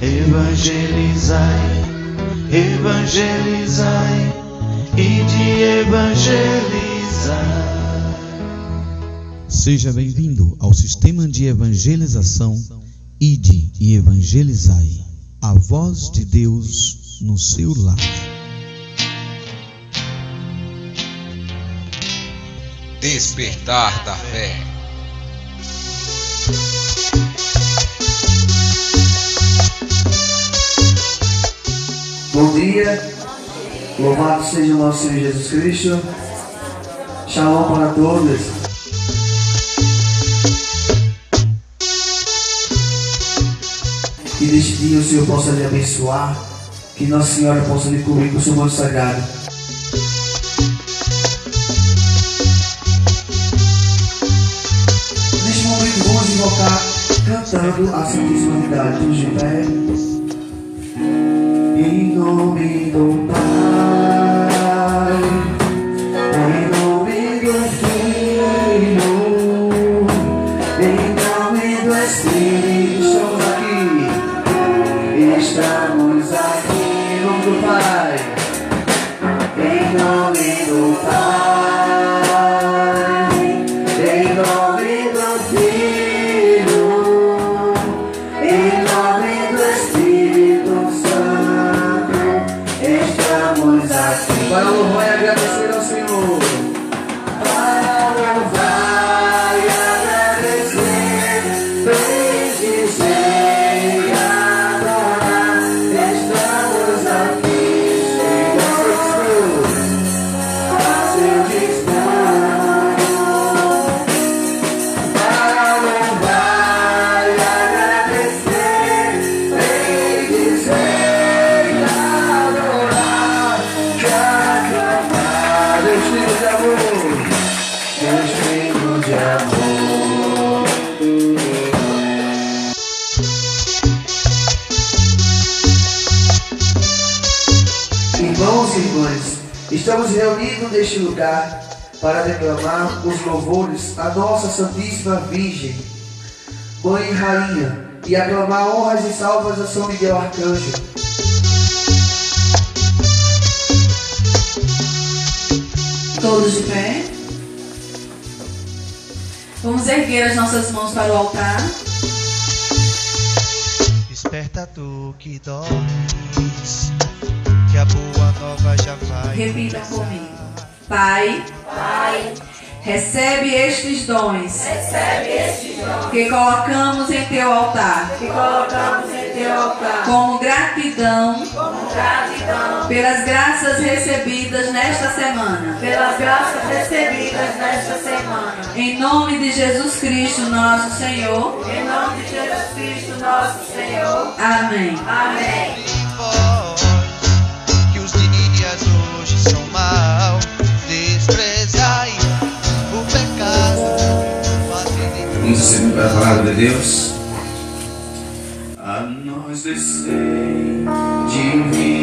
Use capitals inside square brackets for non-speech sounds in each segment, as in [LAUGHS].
evangelizai, evangelizai e de evangelizar. Seja bem-vindo ao sistema de evangelização Ide e Evangelizai, a voz de Deus no seu lar. Despertar da fé. Bom dia, louvado seja o nosso Senhor Jesus Cristo. Shalom para todos. Que neste dia o Senhor possa lhe abençoar, que Nossa Senhora possa lhe cobrir com o seu manto sagrado. Neste momento vamos invocar cantando a Santíssima Unidade. Todos de pé. Em neste lugar para declamar os louvores à nossa Santíssima Virgem, Mãe e Rainha, e aclamar honras e salvas a São Miguel Arcanjo. Todos de pé. Vamos erguer as nossas mãos para o altar. Desperta tu que dormes, que a boa nova já vai. Repitam comigo. Pai, recebe estes dons que colocamos em teu altar. Como gratidão, pelas graças recebidas nesta semana. pelas graças recebidas nesta semana. Em nome de Jesus Cristo, nosso Senhor. Em nome de Jesus Cristo, nosso Senhor. Amém. Amém. Vós, que os dias hoje são mal, Vamos para a palavra de Deus. A nós descer divina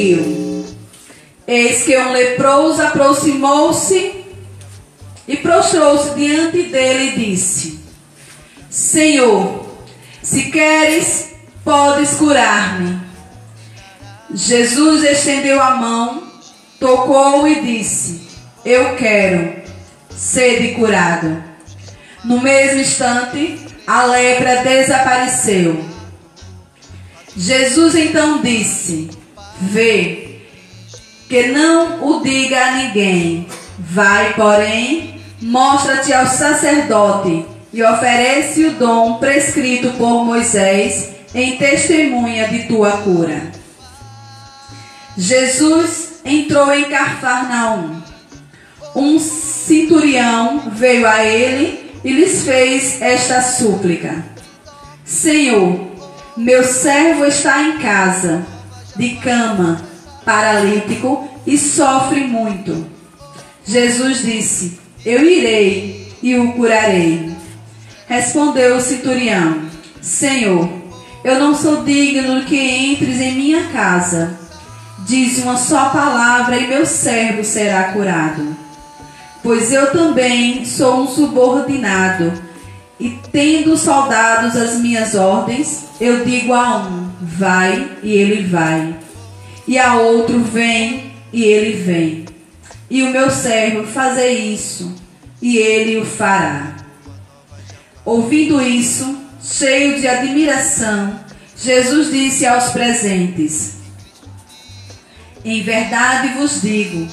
seguiu. Eis que um leproso aproximou-se e prostrou-se diante dele e disse: Senhor, se queres, podes curar-me. Jesus estendeu a mão, tocou e disse: Eu quero, sede curado. No mesmo instante, a lepra desapareceu. Jesus então disse: Vê, que não o diga a ninguém. Vai, porém, mostra-te ao sacerdote e oferece o dom prescrito por Moisés em testemunha de tua cura. Jesus entrou em Cafarnaum. Um centurião veio a ele e lhes fez esta súplica: Senhor, meu servo está em casa, de cama, paralítico e sofre muito. Jesus disse: Eu irei e o curarei. Respondeu o centurião: Senhor, eu não sou digno que entres em minha casa. Diz uma só palavra e meu servo será curado. Pois eu também sou um subordinado, e tendo soldados as minhas ordens, eu digo a um: vai, e ele vai. E a outro: vem, e ele vem. E o meu servo fazer isso, e ele o fará. Ouvindo isso, cheio de admiração, Jesus disse aos presentes: Em verdade vos digo,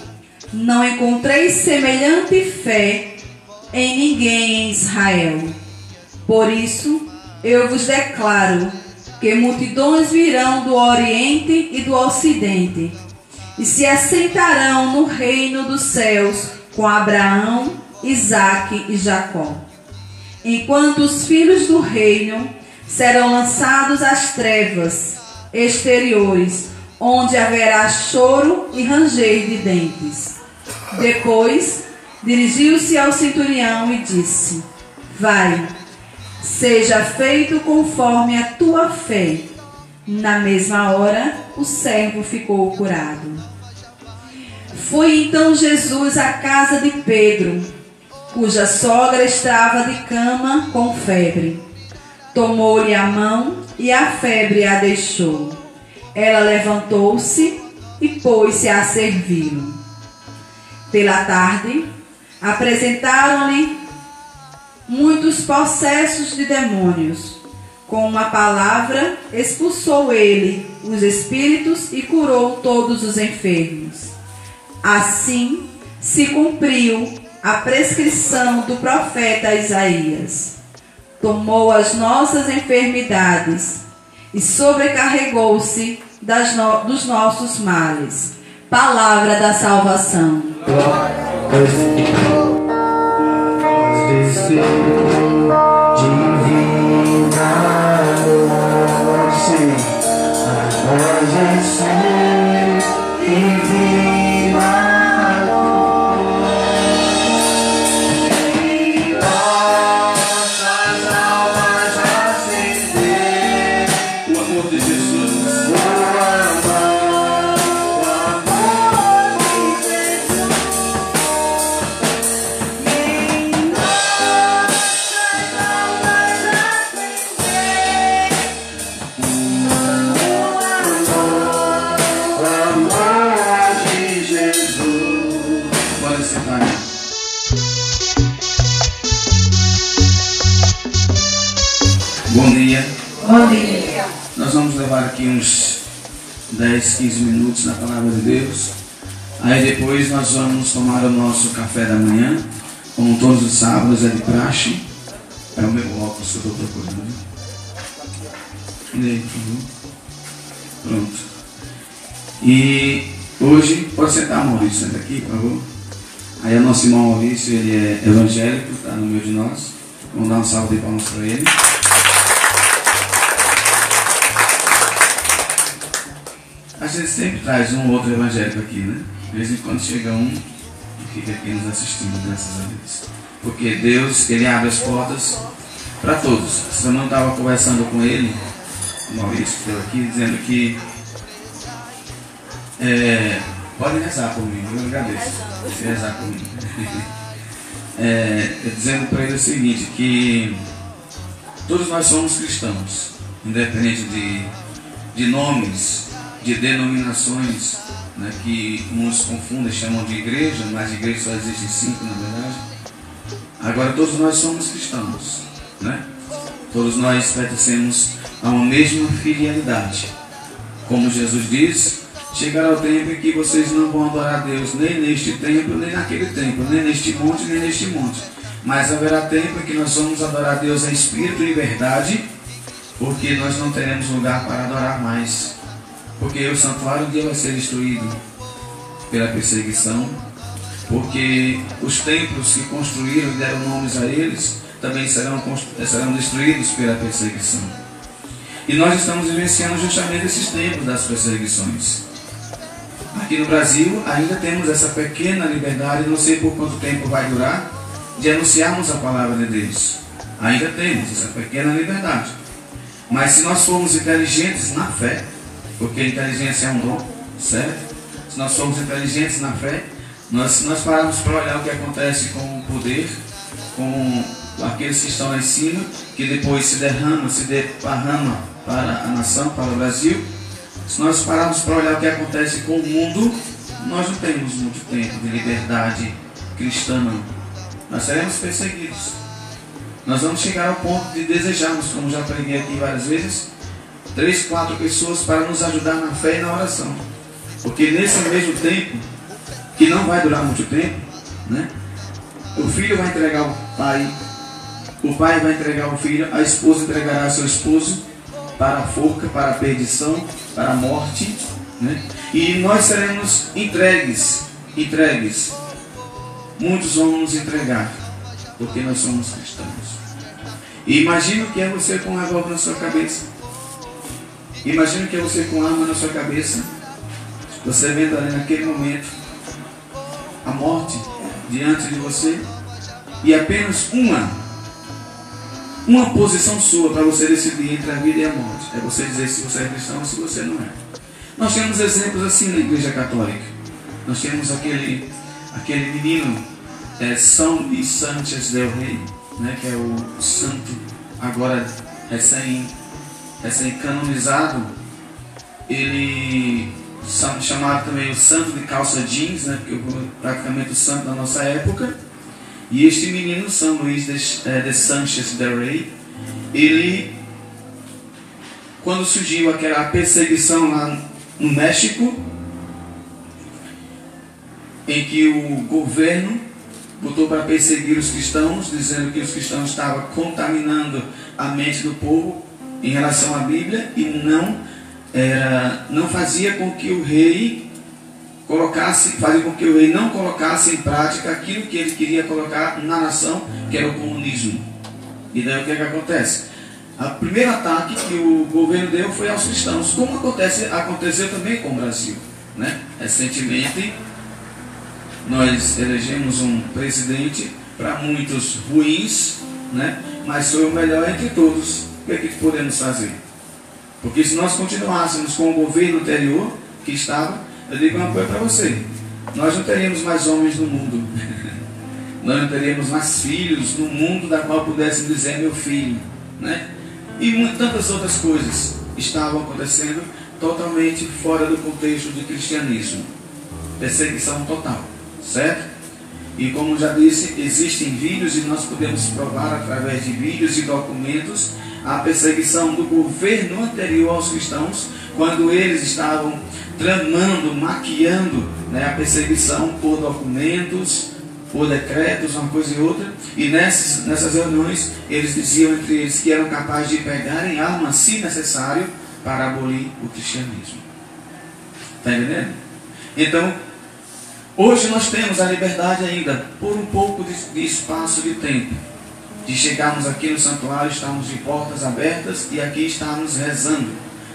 não encontrei semelhante fé em ninguém em Israel. Por isso, eu vos declaro que multidões virão do Oriente e do Ocidente e se assentarão no reino dos céus com Abraão, Isaque e Jacó. Enquanto os filhos do reino serão lançados às trevas exteriores, onde haverá choro e ranger de dentes. Depois, dirigiu-se ao centurião e disse: Vai, seja feito conforme a tua fé. Na mesma hora, o servo ficou curado. Foi então Jesus à casa de Pedro, cuja sogra estava de cama com febre. Tomou-lhe a mão e a febre a deixou. Ela levantou-se e pôs-se a servi-lo. Pela tarde, apresentaram-lhe muitos processos de demônios. Com uma palavra, expulsou ele os espíritos e curou todos os enfermos. Assim se cumpriu a prescrição do profeta Isaías. Tomou as nossas enfermidades e sobrecarregou-se no, dos nossos males. Palavra da salvação. O 15 minutos na palavra de Deus. Aí depois nós vamos tomar o nosso café da manhã, como todos os sábados é de praxe. É o meu óculos que eu estou procurando. E aí, por favor? Pronto. E hoje, pode sentar Maurício, senta aqui, por favor. Aí o nosso irmão Maurício, ele é evangélico, está no meio de nós. Vamos dar um salve de palmas para ele. Ele sempre traz um ou outro evangélico aqui, né? De vez em quando chega um e fica aqui nos assistindo, graças a Deus. Porque Deus, Ele abre as portas para todos. Essa semana eu estava conversando com ele, o Maurício que aqui, dizendo que é, pode rezar por mim, eu agradeço. Rezar por mim. [LAUGHS] É, dizendo para ele o seguinte, que todos nós somos cristãos, independente de, de nomes, de denominações, né, que uns confundem, chamam de igreja, mas igreja só existe cinco na verdade. Agora todos nós somos cristãos, né? Todos nós pertencemos a uma mesma filialidade. Como Jesus diz, chegará o tempo em que vocês não vão adorar a Deus nem neste templo, nem naquele templo, nem neste monte, nem neste monte. Mas haverá tempo em que nós vamos adorar a Deus em espírito e verdade, porque nós não teremos lugar para adorar mais. Porque o santuário um dia vai ser destruído pela perseguição, porque os templos que construíram e deram nomes a eles também serão, serão destruídos pela perseguição. E nós estamos vivenciando justamente esses tempos das perseguições. Aqui no Brasil ainda temos essa pequena liberdade, não sei por quanto tempo vai durar, de anunciarmos a palavra de Deus. Ainda temos essa pequena liberdade. Mas se nós formos inteligentes na fé, porque inteligência é um dom, certo? Se nós somos inteligentes na fé, nós, se nós pararmos para olhar o que acontece com o poder, com aqueles que estão lá em cima, que depois se derrama, se derrama para a nação, para o Brasil, se nós pararmos para olhar o que acontece com o mundo, nós não temos muito tempo de liberdade cristã, não. Nós seremos perseguidos. Nós vamos chegar ao ponto de desejarmos, como já preguei aqui várias vezes, três, quatro pessoas para nos ajudar na fé e na oração. Porque nesse mesmo tempo, que não vai durar muito tempo, né? O filho vai entregar o pai, o pai vai entregar o filho, a esposa entregará seu esposo para a forca, para a perdição, para a morte, né? E nós seremos entregues, entregues. Muitos vão nos entregar, porque nós somos cristãos. E imagina que é você com um revólver na sua cabeça. Imagina que é você com arma na sua cabeça. Você vendo ali naquele momento a morte diante de você e apenas uma uma posição sua para você decidir entre a vida e a morte. É você dizer se você é cristão ou se você não é. Nós temos exemplos assim na igreja católica. Nós temos aquele, aquele menino é, São Luís Sanchez del Rey, né, que é o santo agora recém, recém canonizado. Ele chamado também o santo de calça jeans, né, porque praticamente o santo da nossa época. E este menino, São Luís de, é, de Sanchez Rey, ele, quando surgiu aquela perseguição lá no México, em que o governo botou para perseguir os cristãos, dizendo que os cristãos estavam contaminando a mente do povo em relação à Bíblia e não era, não fazia com que o rei colocasse, fazia com que o rei não colocasse em prática aquilo que ele queria colocar na nação, que era o comunismo. E daí o que, é que acontece? O primeiro ataque que o governo deu foi aos cristãos, como acontece, aconteceu também com o Brasil. Né? Recentemente, nós elegemos um presidente para muitos ruins, né? mas foi o melhor entre todos. O que, é que podemos fazer? Porque se nós continuássemos com o governo anterior que estava, eu digo uma coisa para você: nós não teríamos mais homens no mundo, [LAUGHS] nós não teríamos mais filhos no mundo da qual pudéssemos dizer meu filho, né? E tantas outras coisas estavam acontecendo totalmente fora do contexto do cristianismo. Perseguição total, certo? E como já disse, existem vídeos e nós podemos provar através de vídeos e documentos a perseguição do governo anterior aos cristãos, quando eles estavam tramando, maquiando né, a perseguição por documentos, por decretos, uma coisa e outra. E nessas, nessas reuniões eles diziam entre eles que eram capazes de pegarem armas, se necessário, para abolir o cristianismo. Está entendendo? Então, hoje nós temos a liberdade ainda, por um pouco de, de espaço de tempo, de chegarmos aqui no santuário, estarmos de portas abertas e aqui estarmos rezando.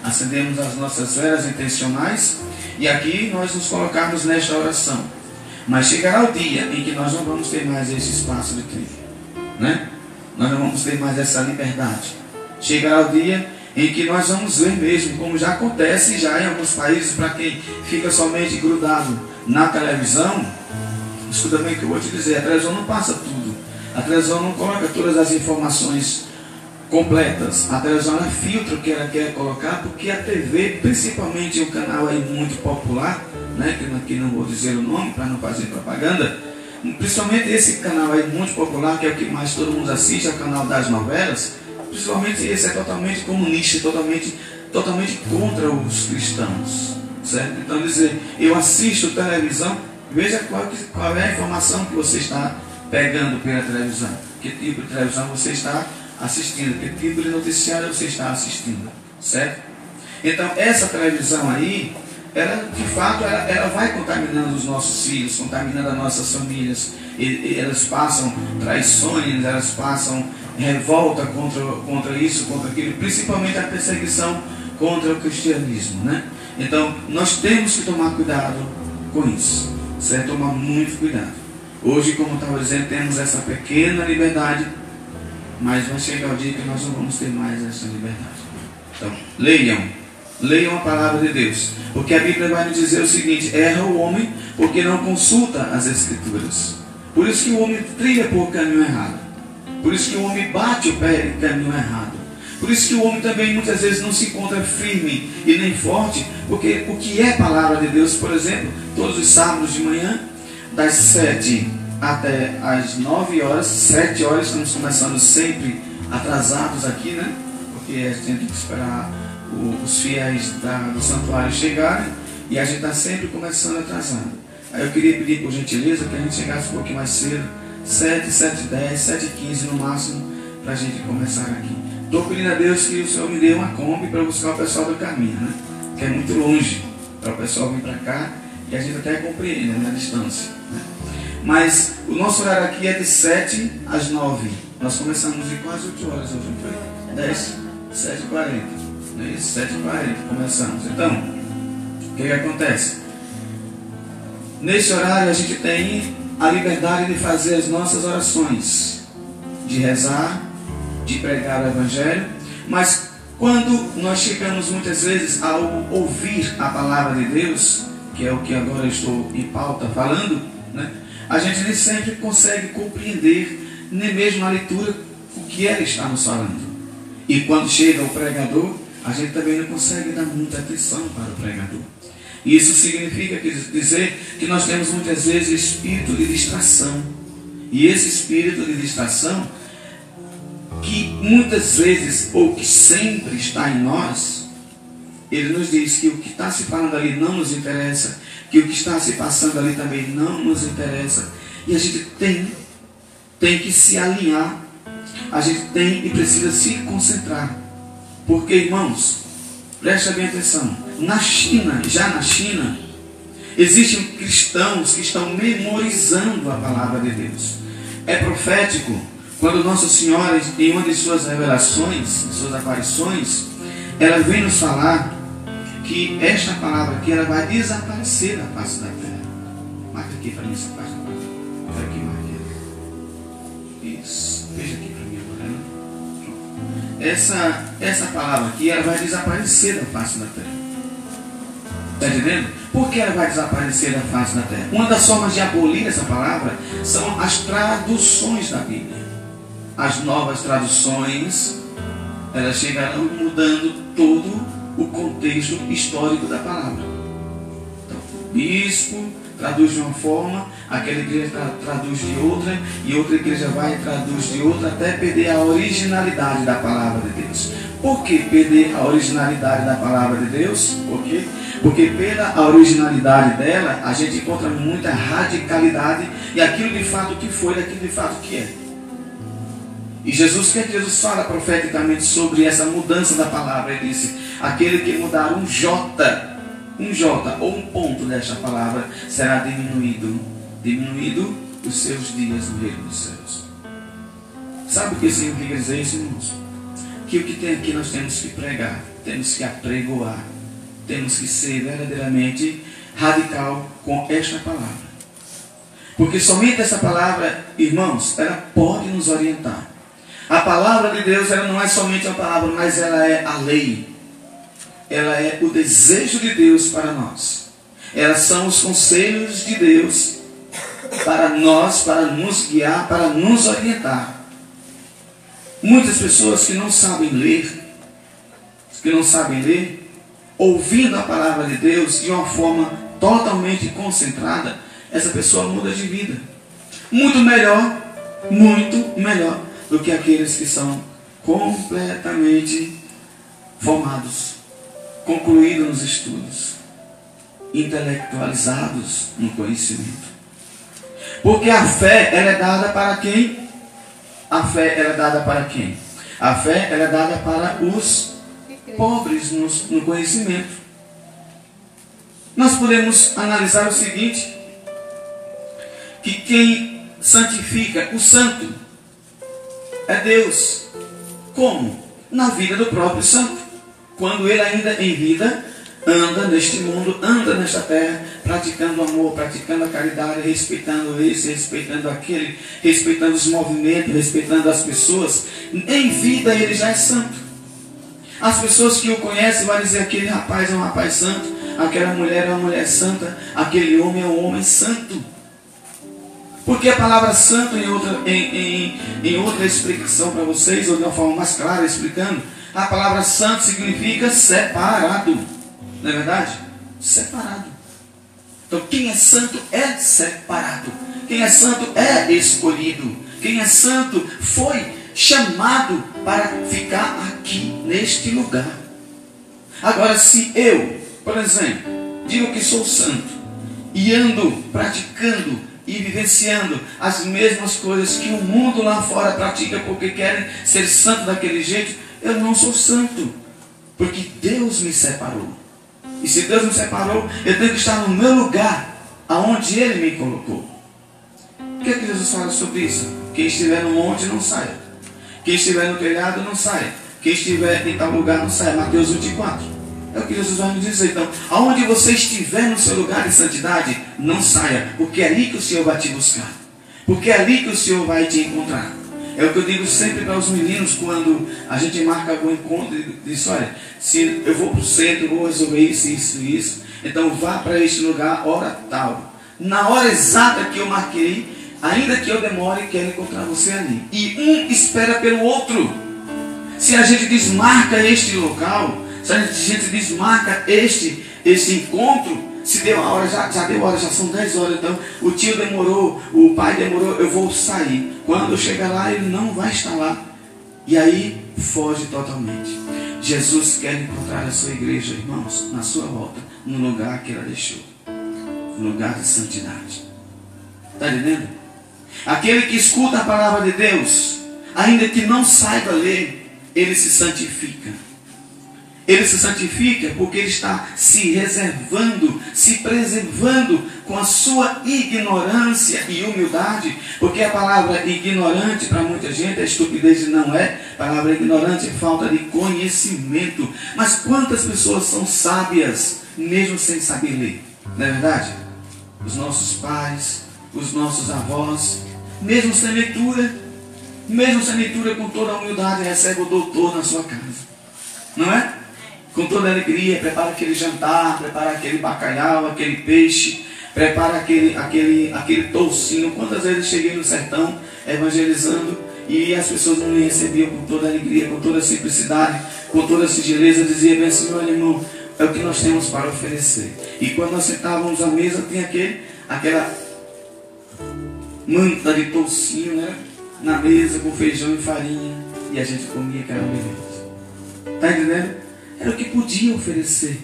Acendemos as nossas velas intencionais e aqui nós nos colocarmos nesta oração. Mas chegará o dia em que nós não vamos ter mais esse espaço de tempo. Né? Nós não vamos ter mais essa liberdade. Chegará o dia em que nós vamos ver mesmo, como já acontece já em alguns países, para quem fica somente grudado na televisão, escuta bem o que eu vou te dizer, a televisão não passa tudo. A televisão não coloca todas as informações completas. A televisão ela filtra o que ela quer colocar, porque a TV, principalmente um canal aí muito popular, né, que aqui não vou dizer o nome para não fazer propaganda, principalmente esse canal aí muito popular, que é o que mais todo mundo assiste, é o canal das novelas, principalmente esse é totalmente comunista, totalmente, totalmente contra os cristãos. Certo? Então dizer, eu assisto televisão, veja qual, qual é a informação que você está pegando pela televisão, que tipo de televisão você está assistindo, que tipo de noticiário você está assistindo, certo? Então essa televisão aí, ela de fato ela, ela vai contaminando os nossos filhos, contaminando as nossas famílias, e, e elas passam traições, elas passam revolta contra, contra isso, contra aquilo, principalmente a perseguição contra o cristianismo, né? Então nós temos que tomar cuidado com isso, certo? Tomar muito cuidado. Hoje, como estava dizendo, temos essa pequena liberdade mas vai chegar o dia que nós não vamos ter mais essa liberdade. Então, leiam. Leiam a palavra de Deus. Porque a Bíblia vai nos dizer o seguinte: erra o homem porque não consulta as Escrituras. Por isso que o homem trilha por caminho errado. Por isso que o homem bate o pé em caminho errado. Por isso que o homem também muitas vezes não se encontra firme e nem forte, porque o que é palavra de Deus, por exemplo, todos os sábados de manhã, das sete até às 9 horas, 7 horas, estamos começando sempre atrasados aqui, né? Porque a gente tem que esperar os fiéis da, do santuário chegarem e a gente está sempre começando atrasado. Aí eu queria pedir por gentileza que a gente chegasse um pouquinho mais cedo, 7, 7, 10, 7, 15 no máximo, para a gente começar aqui. Estou pedindo a Deus que o Senhor me dê uma Kombi para buscar o pessoal do caminho, né? Que é muito longe para o pessoal vir para cá e a gente até compreende né, a distância. Mas o nosso horário aqui é de 7 às 9. Nós começamos de quase 8 horas hoje, não foi? 10, 7 h 40. Não é isso? 7 h 40 começamos. Então, o que, que acontece? Nesse horário a gente tem a liberdade de fazer as nossas orações, de rezar, de pregar o Evangelho, mas quando nós chegamos muitas vezes ao ouvir a palavra de Deus, que é o que agora eu estou em pauta falando, né? A gente nem sempre consegue compreender, nem mesmo na leitura, o que ela está nos falando. E quando chega o pregador, a gente também não consegue dar muita atenção para o pregador. Isso significa dizer que nós temos muitas vezes espírito de distração. E esse espírito de distração, que muitas vezes, ou que sempre está em nós, ele nos diz que o que está se falando ali não nos interessa, que o que está se passando ali também não nos interessa. E a gente tem, tem que se alinhar. A gente tem e precisa se concentrar. Porque, irmãos, presta bem atenção. Na China, já na China, existem cristãos que estão memorizando a palavra de Deus. É profético quando Nossa Senhora, em uma de suas revelações, suas aparições, ela vem nos falar que esta palavra aqui ela vai desaparecer da face da terra. Marca aqui para mim essa página. Marca aqui, marca. Isso. Veja aqui para mim agora. Né? Essa, essa palavra aqui ela vai desaparecer da face da terra. Está entendendo? Por que ela vai desaparecer da face da terra? Uma das formas de abolir essa palavra são as traduções da Bíblia. As novas traduções, elas chegarão mudando todo o contexto histórico da palavra. Então, bispo traduz de uma forma, aquela igreja traduz de outra, e outra igreja vai e traduz de outra, até perder a originalidade da palavra de Deus. Por que perder a originalidade da palavra de Deus? Por quê? Porque pela originalidade dela, a gente encontra muita radicalidade e aquilo de fato que foi, daquilo de fato que é. E Jesus, o que, é Jesus fala profeticamente sobre essa mudança da palavra? Ele disse: aquele que mudar um J, um J ou um ponto desta palavra será diminuído, diminuído os seus dias no reino dos céus. Sabe o que significa dizer isso, irmãos? Que o que tem aqui nós temos que pregar, temos que apregoar, temos que ser verdadeiramente radical com esta palavra. Porque somente essa palavra, irmãos, ela pode nos orientar. A palavra de Deus, ela não é somente uma palavra, mas ela é a lei. Ela é o desejo de Deus para nós. Elas são os conselhos de Deus para nós, para nos guiar, para nos orientar. Muitas pessoas que não sabem ler, que não sabem ler, ouvindo a palavra de Deus de uma forma totalmente concentrada, essa pessoa muda de vida. Muito melhor, muito melhor do que aqueles que são completamente formados, concluídos nos estudos, intelectualizados no conhecimento. Porque a fé ela é dada para quem? A fé ela é dada para quem? A fé ela é dada para os pobres no, no conhecimento. Nós podemos analisar o seguinte: que quem santifica o santo é Deus. Como? Na vida do próprio santo. Quando ele ainda em vida anda neste mundo, anda nesta terra, praticando amor, praticando a caridade, respeitando esse, respeitando aquele, respeitando os movimentos, respeitando as pessoas. Em vida ele já é santo. As pessoas que o conhecem vão dizer aquele rapaz é um rapaz santo, aquela mulher é uma mulher santa, aquele homem é um homem santo. Porque a palavra santo, em outra, em, em, em outra explicação para vocês, ou de uma forma mais clara explicando, a palavra santo significa separado. Não é verdade? Separado. Então, quem é santo é separado. Quem é santo é escolhido. Quem é santo foi chamado para ficar aqui, neste lugar. Agora, se eu, por exemplo, digo que sou santo e ando praticando e vivenciando as mesmas coisas que o mundo lá fora pratica porque querem ser santo daquele jeito, eu não sou santo, porque Deus me separou. E se Deus me separou, eu tenho que estar no meu lugar, aonde Ele me colocou. O que é que Jesus fala sobre isso? Quem estiver no monte não saia. Quem estiver no telhado não saia. Quem estiver em tal lugar não saia. Mateus 24. É o que Jesus vai nos dizer. Então, aonde você estiver no seu lugar de santidade, não saia, porque é ali que o Senhor vai te buscar. Porque é ali que o Senhor vai te encontrar. É o que eu digo sempre para os meninos quando a gente marca algum encontro e diz, olha, se eu vou para o centro, vou resolver isso, isso, isso, então vá para este lugar, hora tal. Na hora exata que eu marquei, ainda que eu demore, quero encontrar você ali. E um espera pelo outro. Se a gente desmarca este local, se a gente desmarca este, este encontro, se deu a hora, já, já deu a hora, já são 10 horas, então o tio demorou, o pai demorou, eu vou sair. Quando eu chegar lá, ele não vai estar lá. E aí foge totalmente. Jesus quer encontrar a sua igreja, irmãos, na sua volta, no lugar que ela deixou. No lugar de santidade. Está entendendo? Aquele que escuta a palavra de Deus, ainda que não saiba ler, ele se santifica. Ele se santifica porque ele está se reservando, se preservando com a sua ignorância e humildade. Porque a palavra ignorante para muita gente é estupidez e não é. A palavra ignorante é falta de conhecimento. Mas quantas pessoas são sábias mesmo sem saber ler? Não é verdade? Os nossos pais, os nossos avós, mesmo sem leitura, mesmo sem leitura, com toda a humildade, recebe o doutor na sua casa. Não é? Com toda alegria, prepara aquele jantar, prepara aquele bacalhau, aquele peixe, prepara aquele, aquele, aquele toucinho. Quantas vezes cheguei no sertão evangelizando e as pessoas não me recebiam com toda alegria, com toda simplicidade, com toda singeleza, dizia bem assim, olha irmão, é o que nós temos para oferecer. E quando nós sentávamos à mesa, tinha aquele, aquela manta de toucinho, né? Na mesa com feijão e farinha. E a gente comia aquela beleza. Está entendendo? Era o que podia oferecer.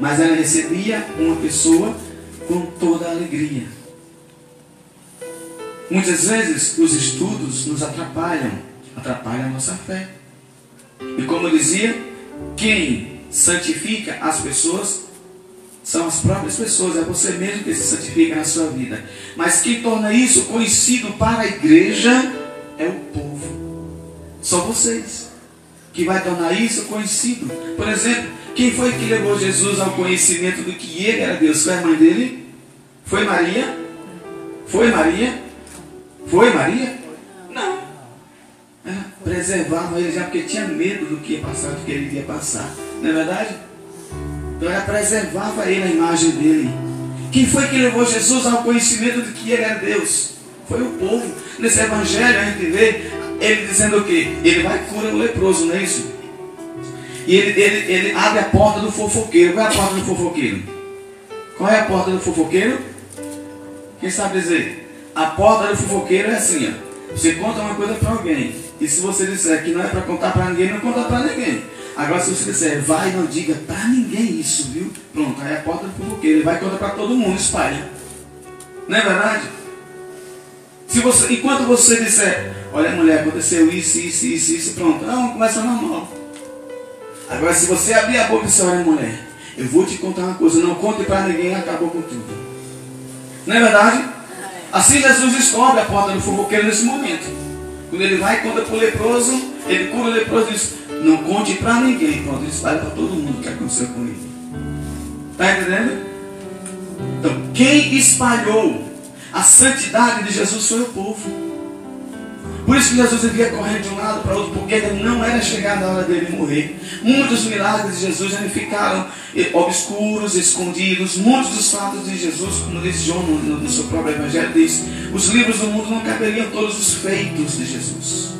Mas ela recebia uma pessoa com toda a alegria. Muitas vezes os estudos nos atrapalham, atrapalham a nossa fé. E como eu dizia, quem santifica as pessoas são as próprias pessoas, é você mesmo que se santifica na sua vida. Mas quem torna isso conhecido para a igreja é o povo. São vocês. Que vai tornar isso conhecido. Por exemplo, quem foi que levou Jesus ao conhecimento do que ele era Deus? Foi a mãe dele? Foi Maria? Foi Maria? Foi Maria? Não. Ela preservava ele já porque tinha medo do que ia passar, do que ele ia passar. Não é verdade? Então ela preservava ele, a imagem dele. Quem foi que levou Jesus ao conhecimento de que ele era Deus? Foi o povo. Nesse evangelho a gente vê ele dizendo o quê? Ele vai e cura o leproso, não é isso? E ele, ele, ele abre a porta do fofoqueiro. Qual é a porta do fofoqueiro? Qual é a porta do fofoqueiro? Quem sabe dizer? A porta do fofoqueiro é assim, ó. Você conta uma coisa para alguém. E se você disser que não é para contar para ninguém, não conta para ninguém. Agora se você disser, vai, não diga para ninguém isso, viu? Pronto, aí é a porta do fofoqueiro. Ele vai contar para todo mundo, espalha. Não é verdade? Se você, enquanto você disser, olha mulher, aconteceu isso, isso, isso, isso, pronto. Não, começa normal. Agora se você abrir a boca e disser, olha mulher, eu vou te contar uma coisa, não conte para ninguém, acabou com tudo. Não é verdade? Assim Jesus descobre a porta do fofoqueiro nesse momento. Quando ele vai e conta para o leproso, ele cura o leproso e diz, não conte para ninguém. Pronto, ele espalha para todo mundo o que aconteceu com ele. Está entendendo? Então, quem espalhou a santidade de Jesus foi o povo. Por isso que Jesus devia correr de um lado para outro, porque ainda não era chegada a hora dele morrer. Muitos milagres de Jesus ainda ficaram obscuros, escondidos. Muitos dos fatos de Jesus, como diz João no seu próprio Evangelho, diz: os livros do mundo não caberiam todos os feitos de Jesus.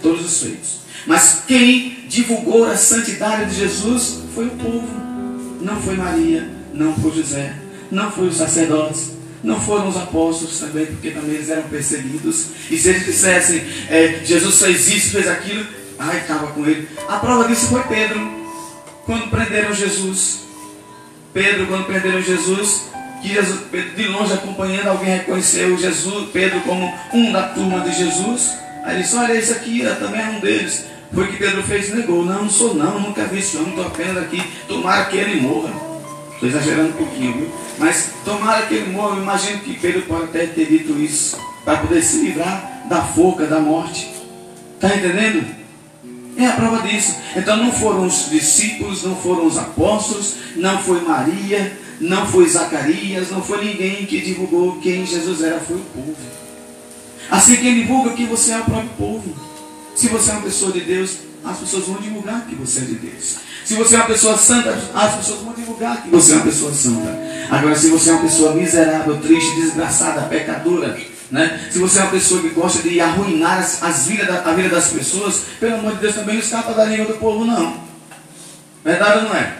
Todos os feitos. Mas quem divulgou a santidade de Jesus foi o povo. Não foi Maria, não foi José, não foi os sacerdotes, não foram os apóstolos também, porque também eles eram perseguidos. E se eles dissessem, é, Jesus fez isso, fez aquilo, ai, estava com ele. A prova disso foi Pedro, quando prenderam Jesus. Pedro, quando prenderam Jesus, que Jesus, de longe acompanhando, alguém reconheceu Jesus, Pedro como um da turma de Jesus. Aí ele disse, olha, esse aqui também é um deles. Foi o que Pedro fez negou. Não, não sou não, nunca vi esse homem, estou apenas aqui. Tomara que ele morra. Estou exagerando um pouquinho, viu? Mas tomara que ele morra. Eu imagino que Pedro pode até ter dito isso. Para poder se livrar da forca, da morte. Está entendendo? É a prova disso. Então não foram os discípulos, não foram os apóstolos, não foi Maria, não foi Zacarias, não foi ninguém que divulgou quem Jesus era, foi o povo. Assim quem divulga que você é o próprio povo. Se você é uma pessoa de Deus, as pessoas vão divulgar que você é de Deus. Se você é uma pessoa santa, as pessoas vão divulgar que você é uma pessoa santa. Agora, se você é uma pessoa miserável, triste, desgraçada, pecadora, né? se você é uma pessoa que gosta de arruinar as, as da, a vida das pessoas, pelo amor de Deus, também não escapa da língua do povo, não. Verdade ou não é?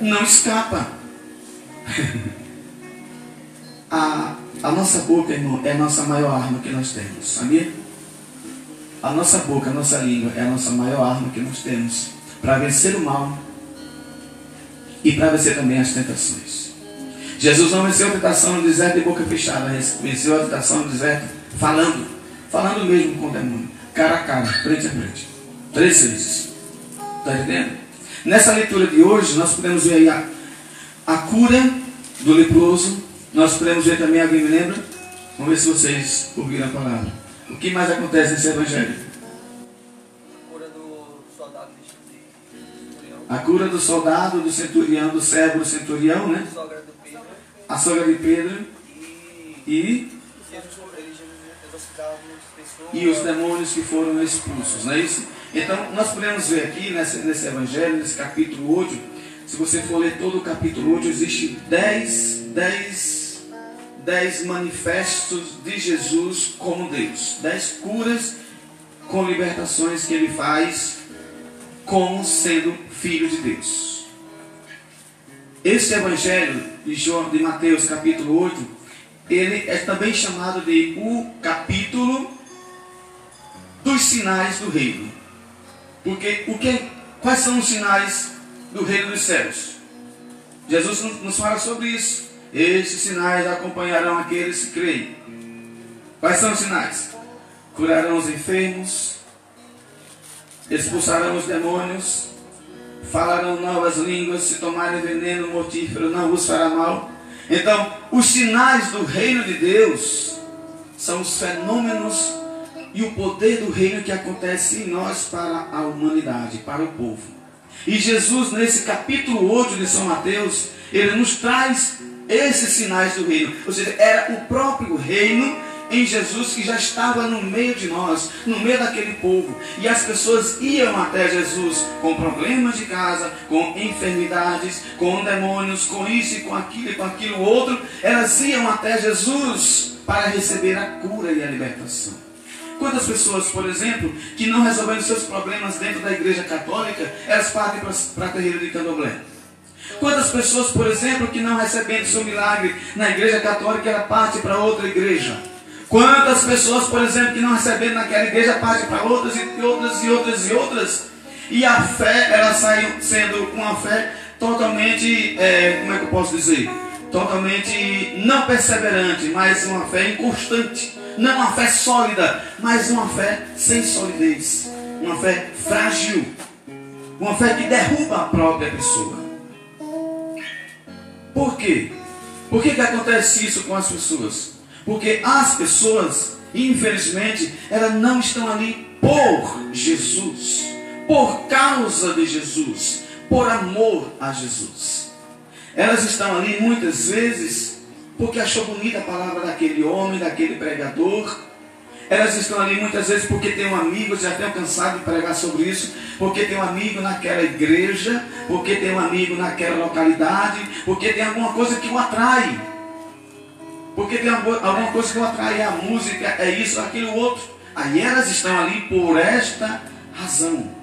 Não escapa. [LAUGHS] a, a nossa boca, irmão, é a nossa maior arma que nós temos, sabia? A nossa boca, a nossa língua é a nossa maior arma que nós temos para vencer o mal e para vencer também as tentações. Jesus não venceu a tentação no deserto de boca fechada, venceu a tentação no deserto falando, falando mesmo com o demônio, cara a cara, frente a frente, três vezes. Está entendendo? Nessa leitura de hoje, nós podemos ver a, a cura do leproso, nós podemos ver também, alguém me lembra? Vamos ver se vocês ouviram a palavra. O que mais acontece nesse evangelho? A cura do soldado, do centurião, do servo do centurião, né? A sogra de Pedro. E. E os demônios que foram expulsos, não é isso? Então, nós podemos ver aqui nesse, nesse evangelho, nesse capítulo 8, se você for ler todo o capítulo 8, existe 10, 10, 10 manifestos de Jesus como Deus. 10 curas com libertações que ele faz como sendo filho de Deus. Este evangelho de, João, de Mateus capítulo 8, ele é também chamado de o capítulo dos sinais do reino. Porque o que, quais são os sinais do reino dos céus? Jesus nos fala sobre isso. Estes sinais acompanharão aqueles que creem. Quais são os sinais? Curarão os enfermos, expulsarão os demônios, falarão novas línguas, se tomarem veneno mortífero, não vos fará mal. Então, os sinais do reino de Deus são os fenômenos e o poder do reino que acontece em nós para a humanidade, para o povo. E Jesus, nesse capítulo 8 de São Mateus, ele nos traz esses sinais do reino. Ou seja, era o próprio reino em Jesus que já estava no meio de nós, no meio daquele povo. E as pessoas iam até Jesus com problemas de casa, com enfermidades, com demônios, com isso e com aquilo e com aquilo outro. Elas iam até Jesus para receber a cura e a libertação. Quantas pessoas, por exemplo, que não resolveram seus problemas dentro da igreja católica, elas partem para a terreira de candomblé? Quantas pessoas, por exemplo, que não recebendo seu milagre na igreja católica, ela parte para outra igreja? Quantas pessoas, por exemplo, que não recebendo naquela igreja, parte para outras e outras e outras e outras? E a fé, ela sai sendo uma fé totalmente, é, como é que eu posso dizer? Totalmente não perseverante, mas uma fé inconstante. Não uma fé sólida, mas uma fé sem solidez. Uma fé frágil. Uma fé que derruba a própria pessoa. Por quê? Por que, que acontece isso com as pessoas? Porque as pessoas, infelizmente, elas não estão ali por Jesus, por causa de Jesus, por amor a Jesus. Elas estão ali muitas vezes porque achou bonita a palavra daquele homem, daquele pregador. Elas estão ali muitas vezes porque tem um amigo, já tenho cansado de pregar sobre isso, porque tem um amigo naquela igreja, porque tem um amigo naquela localidade, porque tem alguma coisa que o atrai. Porque tem alguma coisa que o atrai, é a música, é isso, aquilo, outro. Aí elas estão ali por esta razão.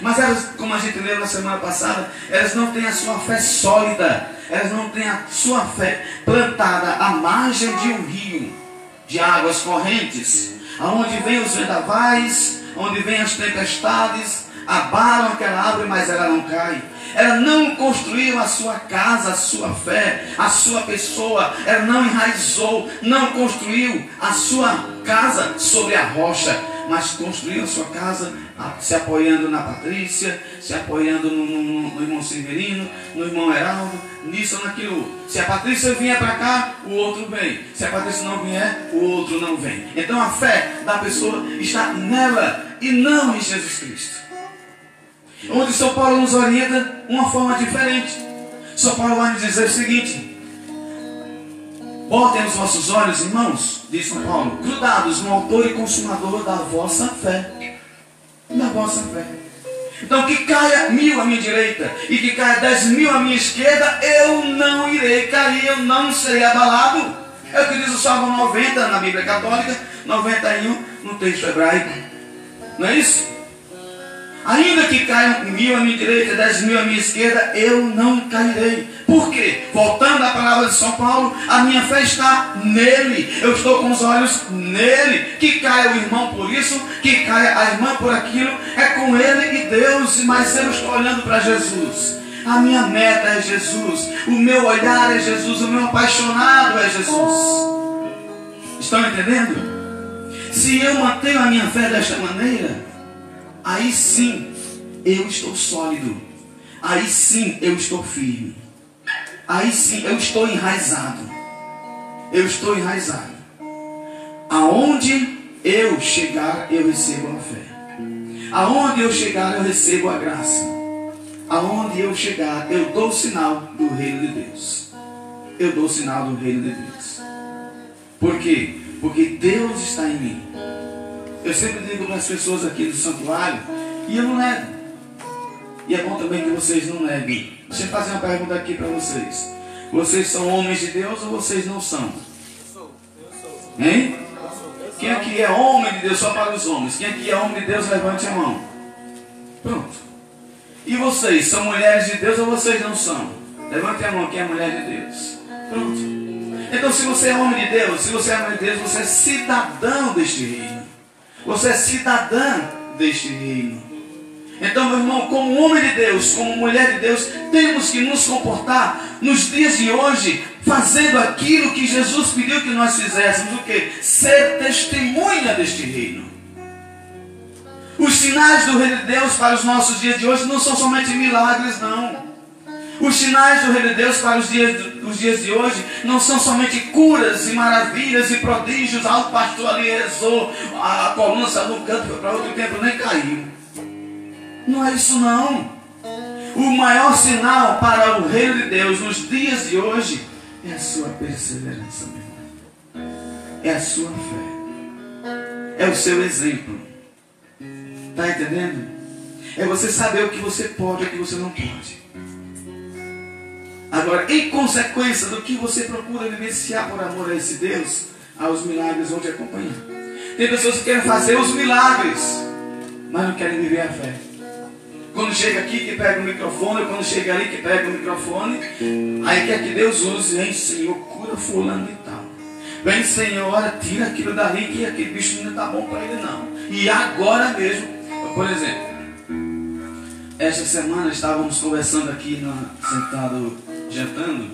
Mas elas, como a gente leu na semana passada, elas não têm a sua fé sólida, elas não têm a sua fé plantada à margem de um rio, de águas correntes, aonde vem os vendavais, onde vem as tempestades, abalam aquela árvore, mas ela não cai. Ela não construiu a sua casa, a sua fé, a sua pessoa. Ela não enraizou, não construiu a sua casa sobre a rocha, mas construiu sua casa se apoiando na Patrícia, se apoiando no, no, no irmão Severino, no irmão Heraldo, nisso ou naquilo. Se a Patrícia vier para cá, o outro vem. Se a Patrícia não vier, o outro não vem. Então a fé da pessoa está nela e não em Jesus Cristo. Onde São Paulo nos orienta uma forma diferente. São Paulo vai nos dizer o seguinte: Botem os vossos olhos, irmãos, diz São Paulo, grudados no autor e consumador da vossa fé. Da vossa fé. Então que caia mil à minha direita e que caia dez mil à minha esquerda, eu não irei cair, eu não serei abalado. É o que diz o Salmo 90 na Bíblia Católica, 91 no texto hebraico. Não é isso? Ainda que caiam mil à minha direita, dez mil à minha esquerda, eu não cairei. Por quê? Voltando à palavra de São Paulo, a minha fé está nele. Eu estou com os olhos nele. Que caia o irmão por isso, que caia a irmã por aquilo. É com ele e Deus, mas eu estou olhando para Jesus. A minha meta é Jesus. O meu olhar é Jesus. O meu apaixonado é Jesus. Estão entendendo? Se eu mantenho a minha fé desta maneira, aí sim eu estou sólido. Aí sim eu estou firme. Aí sim eu estou enraizado. Eu estou enraizado. Aonde eu chegar, eu recebo a fé. Aonde eu chegar, eu recebo a graça. Aonde eu chegar, eu dou o sinal do reino de Deus. Eu dou o sinal do reino de Deus. Por quê? Porque Deus está em mim. Eu sempre digo para as pessoas aqui do santuário, e eu não nego. E é bom também que vocês não neguem. Deixa eu fazer uma pergunta aqui para vocês. Vocês são homens de Deus ou vocês não são? Hein? Quem aqui é homem de Deus só para os homens? Quem aqui é homem de Deus, levante a mão. Pronto. E vocês, são mulheres de Deus ou vocês não são? Levante a mão, quem é mulher de Deus? Pronto. Então, se você é homem de Deus, se você é homem de Deus, você é cidadão deste reino. Você é cidadã deste reino. Então, meu irmão, como homem de Deus, como mulher de Deus, temos que nos comportar nos dias de hoje, fazendo aquilo que Jesus pediu que nós fizéssemos, o que? Ser testemunha deste reino. Os sinais do reino de Deus para os nossos dias de hoje não são somente milagres, não. Os sinais do reino de Deus para os dias, os dias de hoje não são somente curas e maravilhas e prodígios. Ah, o pastor ali rezou, a coluna saiu no canto, para outro tempo, nem caiu. Não é isso não. O maior sinal para o reino de Deus nos dias de hoje é a sua perseverança, meu irmão. É a sua fé. É o seu exemplo. Está entendendo? É você saber o que você pode e o que você não pode. Agora, em consequência do que você procura vivenciar por amor a esse Deus, os milagres vão te acompanhar. Tem pessoas que querem fazer os milagres, mas não querem viver a fé. Quando chega aqui que pega o microfone, quando chega ali que pega o microfone, aí quer que Deus use, vem Senhor, cura fulano e tal. Vem Senhor, tira aquilo dali que aquele bicho não está bom para ele não. E agora mesmo, por exemplo, esta semana estávamos conversando aqui na, sentado jantando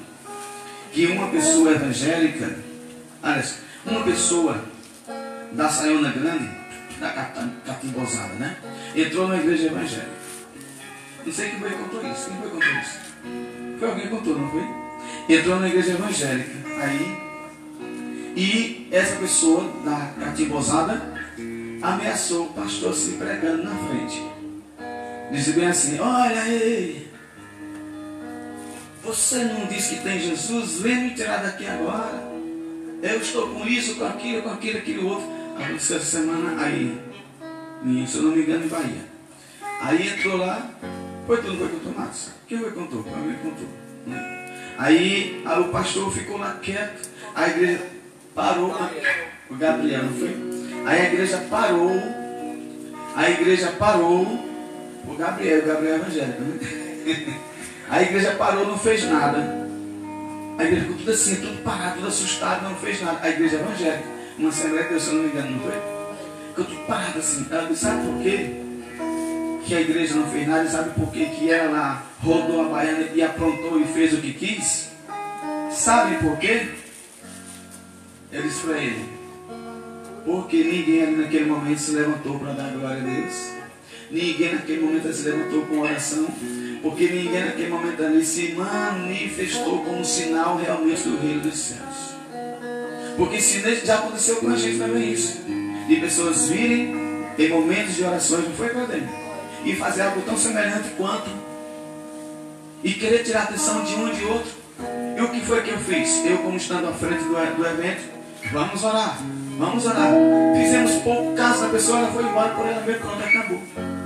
que uma pessoa evangélica, aliás, uma pessoa da Saiona Grande, da Catimbosada, né? Entrou na igreja evangélica. Não sei quem foi que contou isso. Quem foi que contou isso? Foi alguém que contou, não foi? Entrou na igreja evangélica. Aí, e essa pessoa da Catimbosada ameaçou o pastor se pregando na frente. Disse bem assim: Olha aí, você não disse que tem Jesus? Vem me tirar daqui agora. Eu estou com isso, com aquilo, com aquilo, aquilo outro. Aconteceu essa semana aí, se eu não me engano, em Bahia. Aí entrou lá, foi tudo, foi com Tomás. Quem foi contou? Alguém contou. Aí, aí o pastor ficou lá quieto, a igreja parou, o Gabriel, não foi? Aí a igreja parou, a igreja parou, o Gabriel, o Gabriel é evangélico, né? [LAUGHS] A igreja parou, não fez nada. A igreja ficou tudo assim, tudo parado, tudo assustado, não fez nada. A igreja evangélica, uma Assembleia de Deus, se eu não me engano, não foi? Ficou tudo parado assim. Ela disse, sabe por quê? Que a igreja não fez nada, sabe por quê? Que ela rodou a baiana e aprontou e fez o que quis? Sabe por quê? Eu disse para ele, porque ninguém ali naquele momento se levantou para dar glória a Deus. Ninguém naquele momento se levantou com oração. Porque ninguém naquele momento ali se manifestou como sinal realmente do reino dos céus. Porque se já aconteceu com a gente também isso. De pessoas virem em momentos de orações, não foi dentro. E fazer algo tão semelhante quanto. E querer tirar a atenção de um e de outro. E o que foi que eu fiz? Eu, como estando à frente do, do evento, vamos orar, vamos orar. Fizemos pouco caso da pessoa, ela foi embora por ela mesmo, pronto, acabou.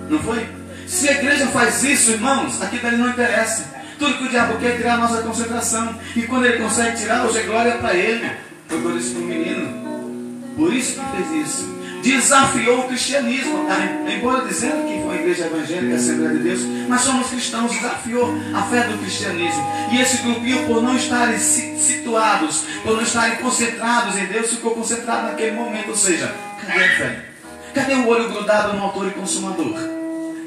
Não foi? Se a igreja faz isso, irmãos, aqui dali não interessa. Tudo que o diabo quer é tirar a nossa concentração. E quando ele consegue tirar, hoje é glória para ele. Foi por isso que o menino. Por isso que fez isso. Desafiou o cristianismo. Ah, embora dizendo que foi a igreja evangélica, a Assembleia de Deus, mas somos cristãos, desafiou a fé do cristianismo. E esse grupinho, por não estarem situados, por não estarem concentrados em Deus, ficou concentrado naquele momento. Ou seja, cadê a fé? Cadê o olho grudado no autor e consumador?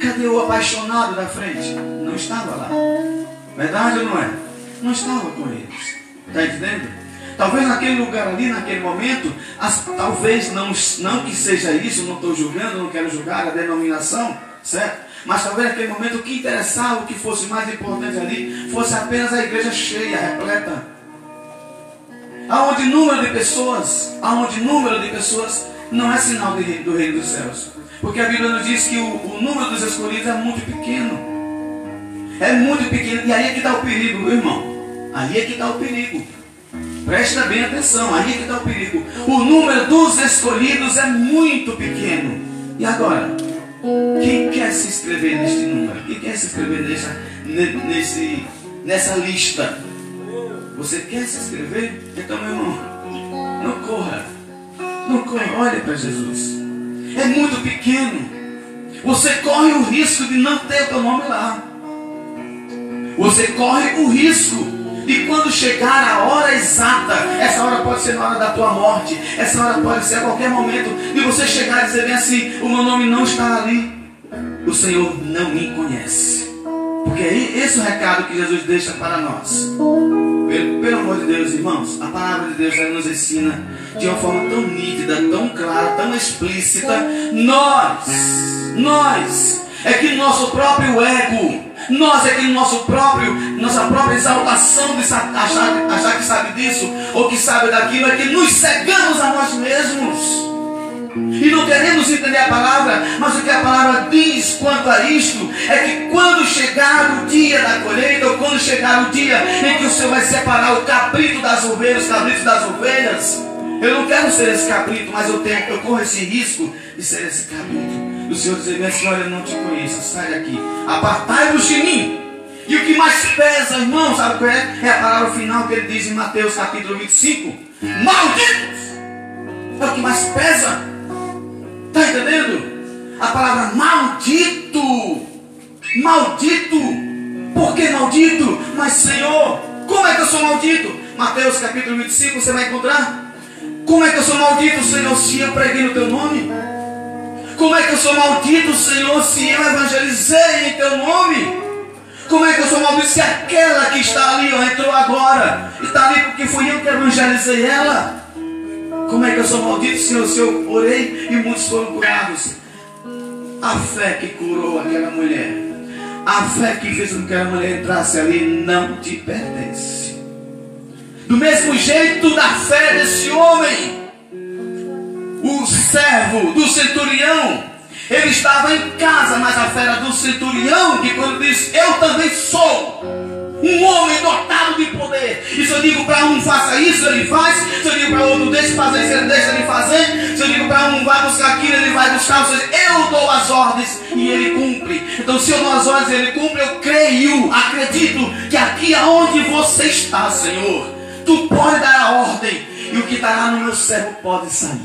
Cadê o apaixonado da frente? Não estava lá. Verdade ou não é? Não estava com eles. Está entendendo? Talvez naquele lugar ali, naquele momento, as, talvez não, não que seja isso, não estou julgando, não quero julgar a denominação, certo? Mas talvez naquele momento o que interessava, o que fosse mais importante ali, fosse apenas a igreja cheia, repleta. Aonde número de pessoas, aonde número de pessoas não é sinal de, do reino dos céus. Porque a Bíblia nos diz que o, o número dos escolhidos é muito pequeno. É muito pequeno. E aí é que está o perigo, meu irmão. Aí é que está o perigo. Presta bem atenção, aí é que está o perigo. O número dos escolhidos é muito pequeno. E agora? Quem quer se inscrever neste número? Quem quer se inscrever nessa, nesse, nessa lista? Você quer se inscrever? Então, meu irmão, não corra. Não corra, olhe para Jesus é muito pequeno. Você corre o risco de não ter o teu nome lá. Você corre o risco de quando chegar a hora exata, essa hora pode ser na hora da tua morte, essa hora pode ser a qualquer momento, de você chegar e dizer bem assim: o meu nome não está ali, o Senhor não me conhece. Porque é esse o recado que Jesus deixa para nós. Pelo, pelo, amor de Deus, irmãos, a palavra de Deus nos ensina de uma forma tão nítida, tão clara, tão explícita. Nós, nós, é que nosso próprio ego, Nós é que no nosso próprio, nossa própria exaltação de achar, achar que sabe disso ou que sabe daquilo, é que nos cegamos a nós mesmos. E não queremos entender a palavra, mas o que a palavra diz quanto a isto é que quando chegar o dia da colheita, ou quando chegar o dia em que o Senhor vai separar o cabrito das ovelhas, os cabritos das ovelhas, eu não quero ser esse cabrito, mas eu tenho, eu corro esse risco de ser esse cabrito. O Senhor dizer assim, olha, eu não te conheço, sai daqui, apartai-vos de mim. E o que mais pesa, irmão, sabe qual é? É a palavra final que ele diz em Mateus capítulo 25: Malditos! É o que mais pesa. Está entendendo? A palavra maldito. Maldito. Por que maldito? Mas Senhor, como é que eu sou maldito? Mateus capítulo 25, você vai encontrar? Como é que eu sou maldito, Senhor, se eu preguei no teu nome? Como é que eu sou maldito, Senhor, se eu evangelizei em teu nome? Como é que eu sou maldito se aquela que está ali, ó, entrou agora e está ali porque fui eu que evangelizei ela? Como é que eu sou maldito, Senhor, se eu orei e muitos foram curados? A fé que curou aquela mulher, a fé que fez com que aquela mulher entrasse ali, não te pertence. Do mesmo jeito da fé desse homem, o servo do centurião, ele estava em casa, mas a fé era do centurião, que quando disse, eu também sou um homem dotado de poder. E se eu digo para um faça isso, ele faz. Se eu digo para outro deixe fazer isso, ele deixa ele fazer. Se eu digo para um vá buscar aquilo, ele vai buscar. Seja, eu dou as ordens e ele cumpre. Então se eu dou as ordens e ele cumpre, eu creio, acredito que aqui aonde você está, Senhor, tu pode dar a ordem e o que está lá no meu servo pode sair.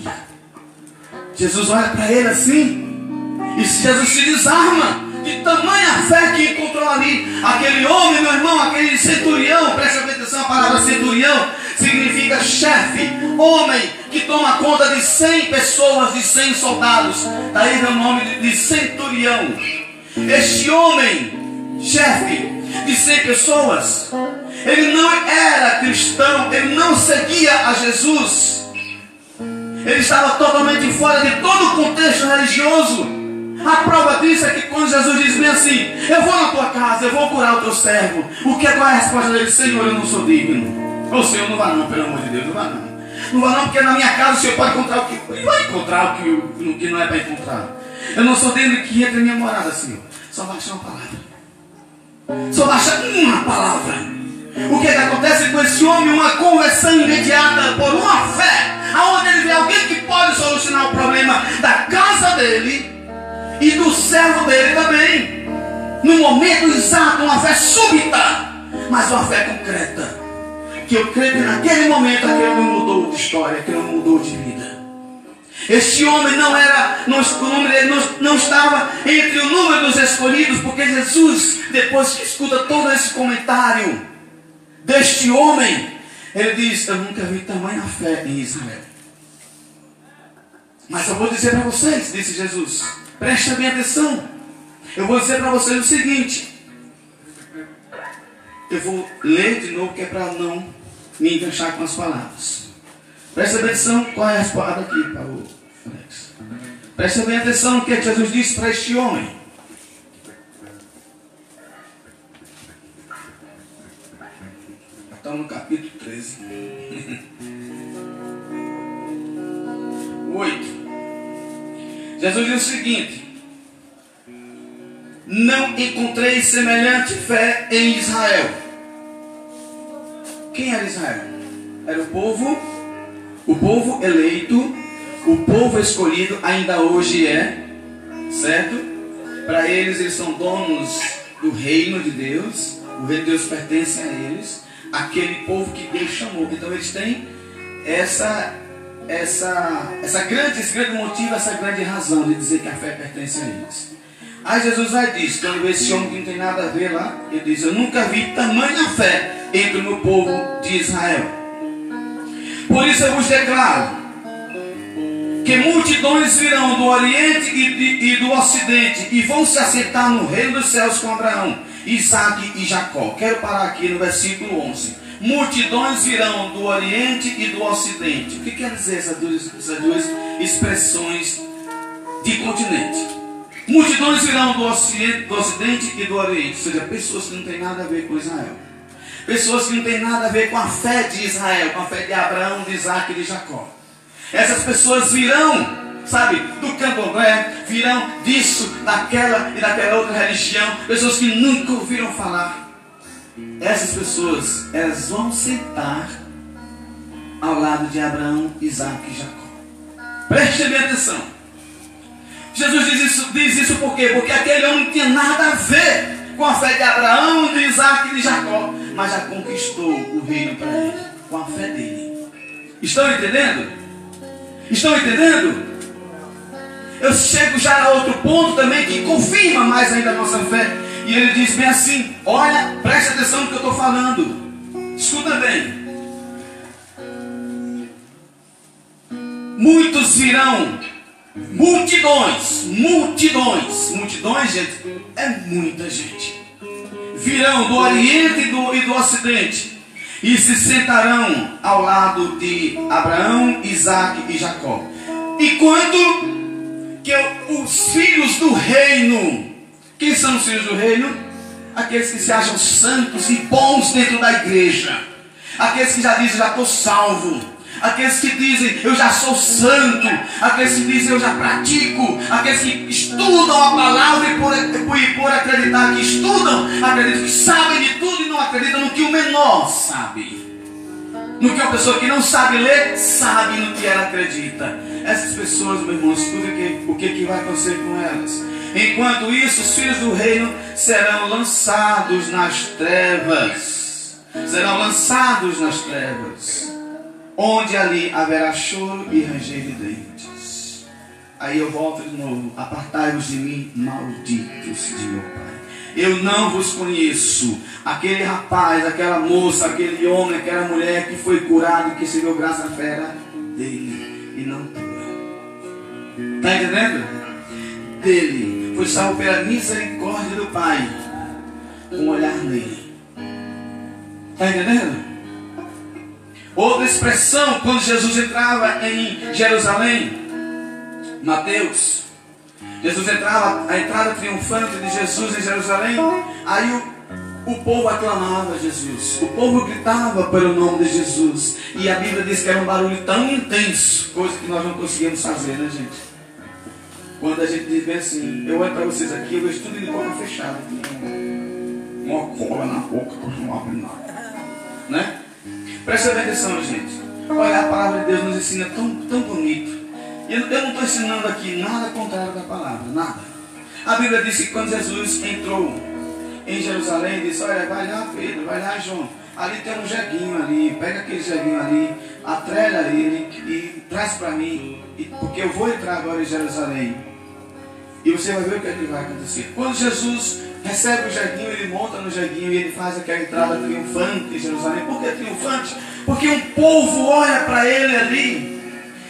Jesus olha para ele assim, e Jesus se desarma de tamanha fé que encontrou ali. Aquele homem, meu irmão, aquele centurião, preste atenção, a palavra centurião significa chefe, homem que toma conta de 100 pessoas, de 100 soldados. Daí vem o nome de, de centurião. Este homem, chefe de 100 pessoas, ele não era cristão, ele não seguia a Jesus. Ele estava totalmente fora de todo o contexto religioso. A prova disso é que quando Jesus diz bem assim, eu vou na tua casa, eu vou curar o teu servo. O que é qual é a resposta dele? Senhor, eu não sou digno. Ô Senhor, não vá não, pelo amor de Deus, não vá não. Não vá não, porque na minha casa o Senhor pode encontrar o que. Ele vai encontrar o que, o que não é para encontrar. Eu não sou digno que entre na minha morada, Senhor. Só baixa uma palavra. Só baixa uma palavra. O que, é que acontece com esse homem? Uma conversão imediata por uma fé, aonde ele vê alguém que pode solucionar o problema da casa dele e do servo dele também. No momento exato, uma fé súbita, mas uma fé concreta. Que eu creio que naquele momento aquele homem mudou de história, aquele homem mudou de vida. Este homem não era, não, não estava entre o número dos escolhidos, porque Jesus, depois que escuta todo esse comentário deste homem, ele diz: Eu nunca vi tamanha fé em Israel. Mas eu vou dizer para vocês, disse Jesus, preste bem atenção. Eu vou dizer para vocês o seguinte. Eu vou ler de novo, que é para não me enganchar com as palavras. Presta bem atenção, qual é a espada aqui para o Alex? Presta bem atenção no que Jesus disse para este homem. Estamos no capítulo 13. 8. [LAUGHS] Jesus diz o seguinte: Não encontrei semelhante fé em Israel. Quem era Israel? Era o povo, o povo eleito, o povo escolhido, ainda hoje é, certo? Para eles, eles são donos do reino de Deus, o reino de Deus pertence a eles, aquele povo que Deus chamou. Então, eles têm essa essa, essa grande, esse grande motivo, essa grande razão de dizer que a fé pertence a eles. Aí Jesus vai dizer, quando esse homem que não tem nada a ver lá, ele diz, eu nunca vi tamanha fé entre o meu povo de Israel. Por isso eu vos declaro que multidões virão do Oriente e do Ocidente e vão se assentar no reino dos céus com Abraão, Isaac e Jacó. Quero parar aqui no versículo 11 multidões virão do Oriente e do Ocidente. O que quer dizer essas duas, essas duas expressões de continente? Multidões virão do ocidente, do ocidente e do oriente, ou seja, pessoas que não têm nada a ver com Israel. Pessoas que não têm nada a ver com a fé de Israel, com a fé de Abraão, de Isaac e de Jacó. Essas pessoas virão, sabe, do candomblé, virão disso, daquela e daquela outra religião, pessoas que nunca ouviram falar. Essas pessoas, elas vão sentar ao lado de Abraão, Isaac e Jacó. Preste bem atenção. Jesus diz isso, diz isso por quê? Porque aquele homem não tinha nada a ver com a fé de Abraão, de Isaac e de Jacó, mas já conquistou o reino para ele, com a fé dele. Estão entendendo? Estão entendendo? Eu chego já a outro ponto também que confirma mais ainda a nossa fé. E ele diz bem assim: Olha, preste atenção no que eu estou falando. Escuta bem. Muitos virão Multidões, multidões, multidões, gente, é muita gente. Virão do Oriente e do, e do Ocidente e se sentarão ao lado de Abraão, Isaac e Jacó. E quando que os filhos do reino, quem são os filhos do reino? Aqueles que se acham santos e bons dentro da igreja, aqueles que já dizem, já estou salvo aqueles que dizem eu já sou santo, aqueles que dizem eu já pratico, aqueles que estudam a palavra e por, por acreditar que estudam, acreditam que sabem de tudo e não acreditam no que o menor sabe. No que a pessoa que não sabe ler, sabe no que ela acredita. Essas pessoas, meu irmão, estuda que, o que, que vai acontecer com elas. Enquanto isso, os filhos do reino serão lançados nas trevas. Serão lançados nas trevas onde ali haverá choro e ranger de dentes. Aí eu volto de novo. Apartai-vos de mim, malditos de meu Pai. Eu não vos conheço. Aquele rapaz, aquela moça, aquele homem, aquela mulher que foi curado, que deu graça fera dele e não tua. Está entendendo? Dele. Foi salvo pela misericórdia do Pai. Com um olhar nele. Está entendendo? Outra expressão, quando Jesus entrava em Jerusalém, Mateus, Jesus entrava, a entrada triunfante de Jesus em Jerusalém, aí o, o povo aclamava Jesus, o povo gritava pelo nome de Jesus, e a Bíblia diz que era um barulho tão intenso, coisa que nós não conseguimos fazer, né, gente? Quando a gente diz bem assim, eu entro para vocês aqui, eu vejo tudo de boca fechada, uma cola na boca, não abre nada, né? Presta atenção, gente. Olha, a palavra de Deus nos ensina tão, tão bonito. E eu, eu não estou ensinando aqui nada contrário da palavra, nada. A Bíblia diz que quando Jesus entrou em Jerusalém, disse, olha, vai lá Pedro, vai lá João. Ali tem um jeguinho ali, pega aquele jeguinho ali, atrela ele e traz para mim, porque eu vou entrar agora em Jerusalém. E você vai ver o que, é que vai acontecer. Quando Jesus recebe o jeguinho, ele monta no jeguinho e ele faz aquela entrada triunfante em Jerusalém. Por que triunfante? Porque um povo olha para ele ali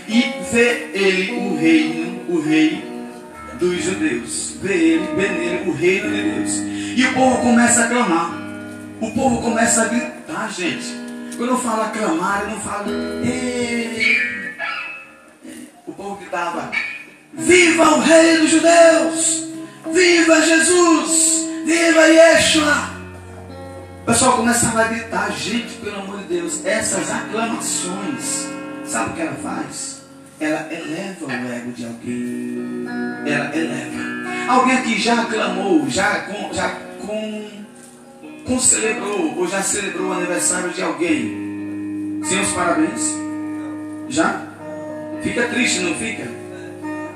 e vê ele o reino, o rei dos judeus. Vê ele, vê nele o reino de Deus. E o povo começa a clamar. O povo começa a gritar, gente. Quando eu falo aclamar, eu não falo. Ei. O povo gritava: Viva o rei dos judeus! Viva Jesus! Viva Yeshua! O pessoal começava a gritar, gente, pelo amor de Deus, essas aclamações, sabe o que ela faz? Ela eleva o ego de alguém. Ela eleva. Alguém aqui já aclamou, já com, já com, com celebrou, ou já celebrou o aniversário de alguém. Sem os parabéns? Já? Fica triste, não fica?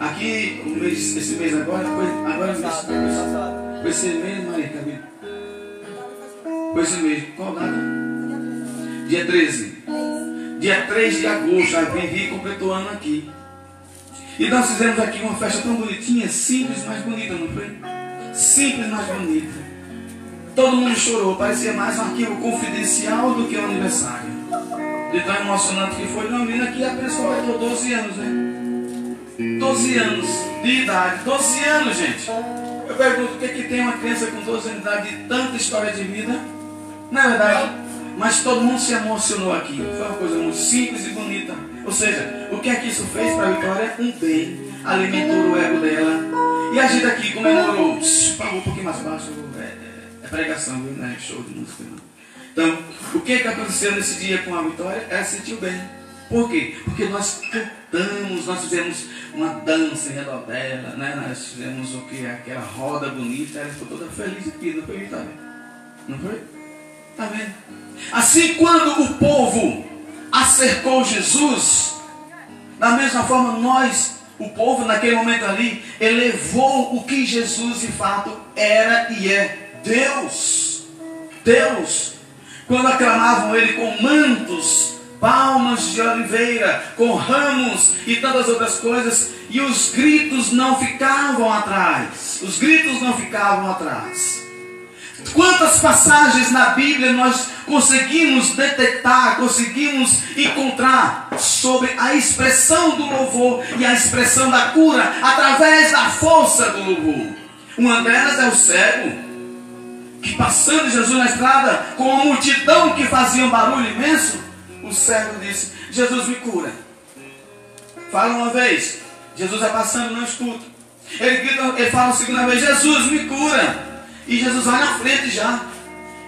Aqui, mês, esse mês agora, foi, agora mês, foi esse mês, Maria Camila? Foi esse mês. Qual data? Dia 13. Dia 3 de agosto, a Vivi completou ano aqui. E nós fizemos aqui uma festa tão bonitinha, simples, mas bonita, não foi? Simples, mas bonita. Todo mundo chorou, parecia mais um arquivo confidencial do que um aniversário. De tão emocionante que foi. Não, menina aqui apenas completou 12 anos, né? 12 anos de idade. 12 anos, gente. Eu pergunto o que, é que tem uma criança com 12 anos de idade de tanta história de vida? Na verdade, Mas todo mundo se emocionou aqui. Foi uma coisa muito simples e bonita. Ou seja, o que é que isso fez para a Vitória? Um bem. Alimentou o ego dela. E a gente aqui comemorou. Falou um pouquinho mais baixo. É, é- é pregação? Não é show de música, não. Então, o que, que aconteceu nesse dia com a Vitória? Ela se sentiu bem. Por quê? Porque nós cantamos, nós fizemos uma dança em redor dela, né? Nós fizemos o que? Aquela roda bonita, ela ficou toda feliz aqui, não foi, Vitória? Não foi? Tá vendo? Assim, quando o povo acercou Jesus, da mesma forma, nós, o povo, naquele momento ali, elevou o que Jesus de fato era e é Deus. Deus. Quando aclamavam Ele com mantos, palmas de oliveira, com ramos e tantas outras coisas, e os gritos não ficavam atrás. Os gritos não ficavam atrás. Quantas passagens na Bíblia nós conseguimos detectar, conseguimos encontrar sobre a expressão do louvor e a expressão da cura através da força do louvor? Uma delas é o cego, que passando Jesus na estrada, com uma multidão que fazia um barulho imenso, o cego disse: Jesus me cura. Fala uma vez, Jesus vai passando, não escuta. Ele, grita, ele fala a segunda vez: Jesus me cura. E Jesus vai na frente já.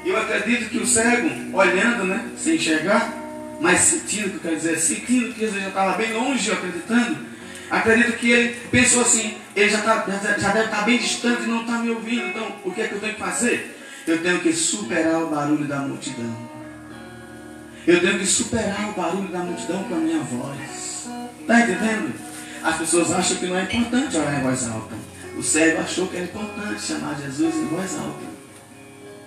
Eu acredito que o cego, olhando, né, sem enxergar, mas sentindo, que eu quero dizer, sentindo que Jesus já estava bem longe, acreditando, acredito que ele pensou assim: ele já, tá, já, já deve estar bem distante e não está me ouvindo, então o que é que eu tenho que fazer? Eu tenho que superar o barulho da multidão. Eu tenho que superar o barulho da multidão com a minha voz. Está entendendo? As pessoas acham que não é importante orar em voz alta. O cego achou que era importante chamar Jesus em voz alta.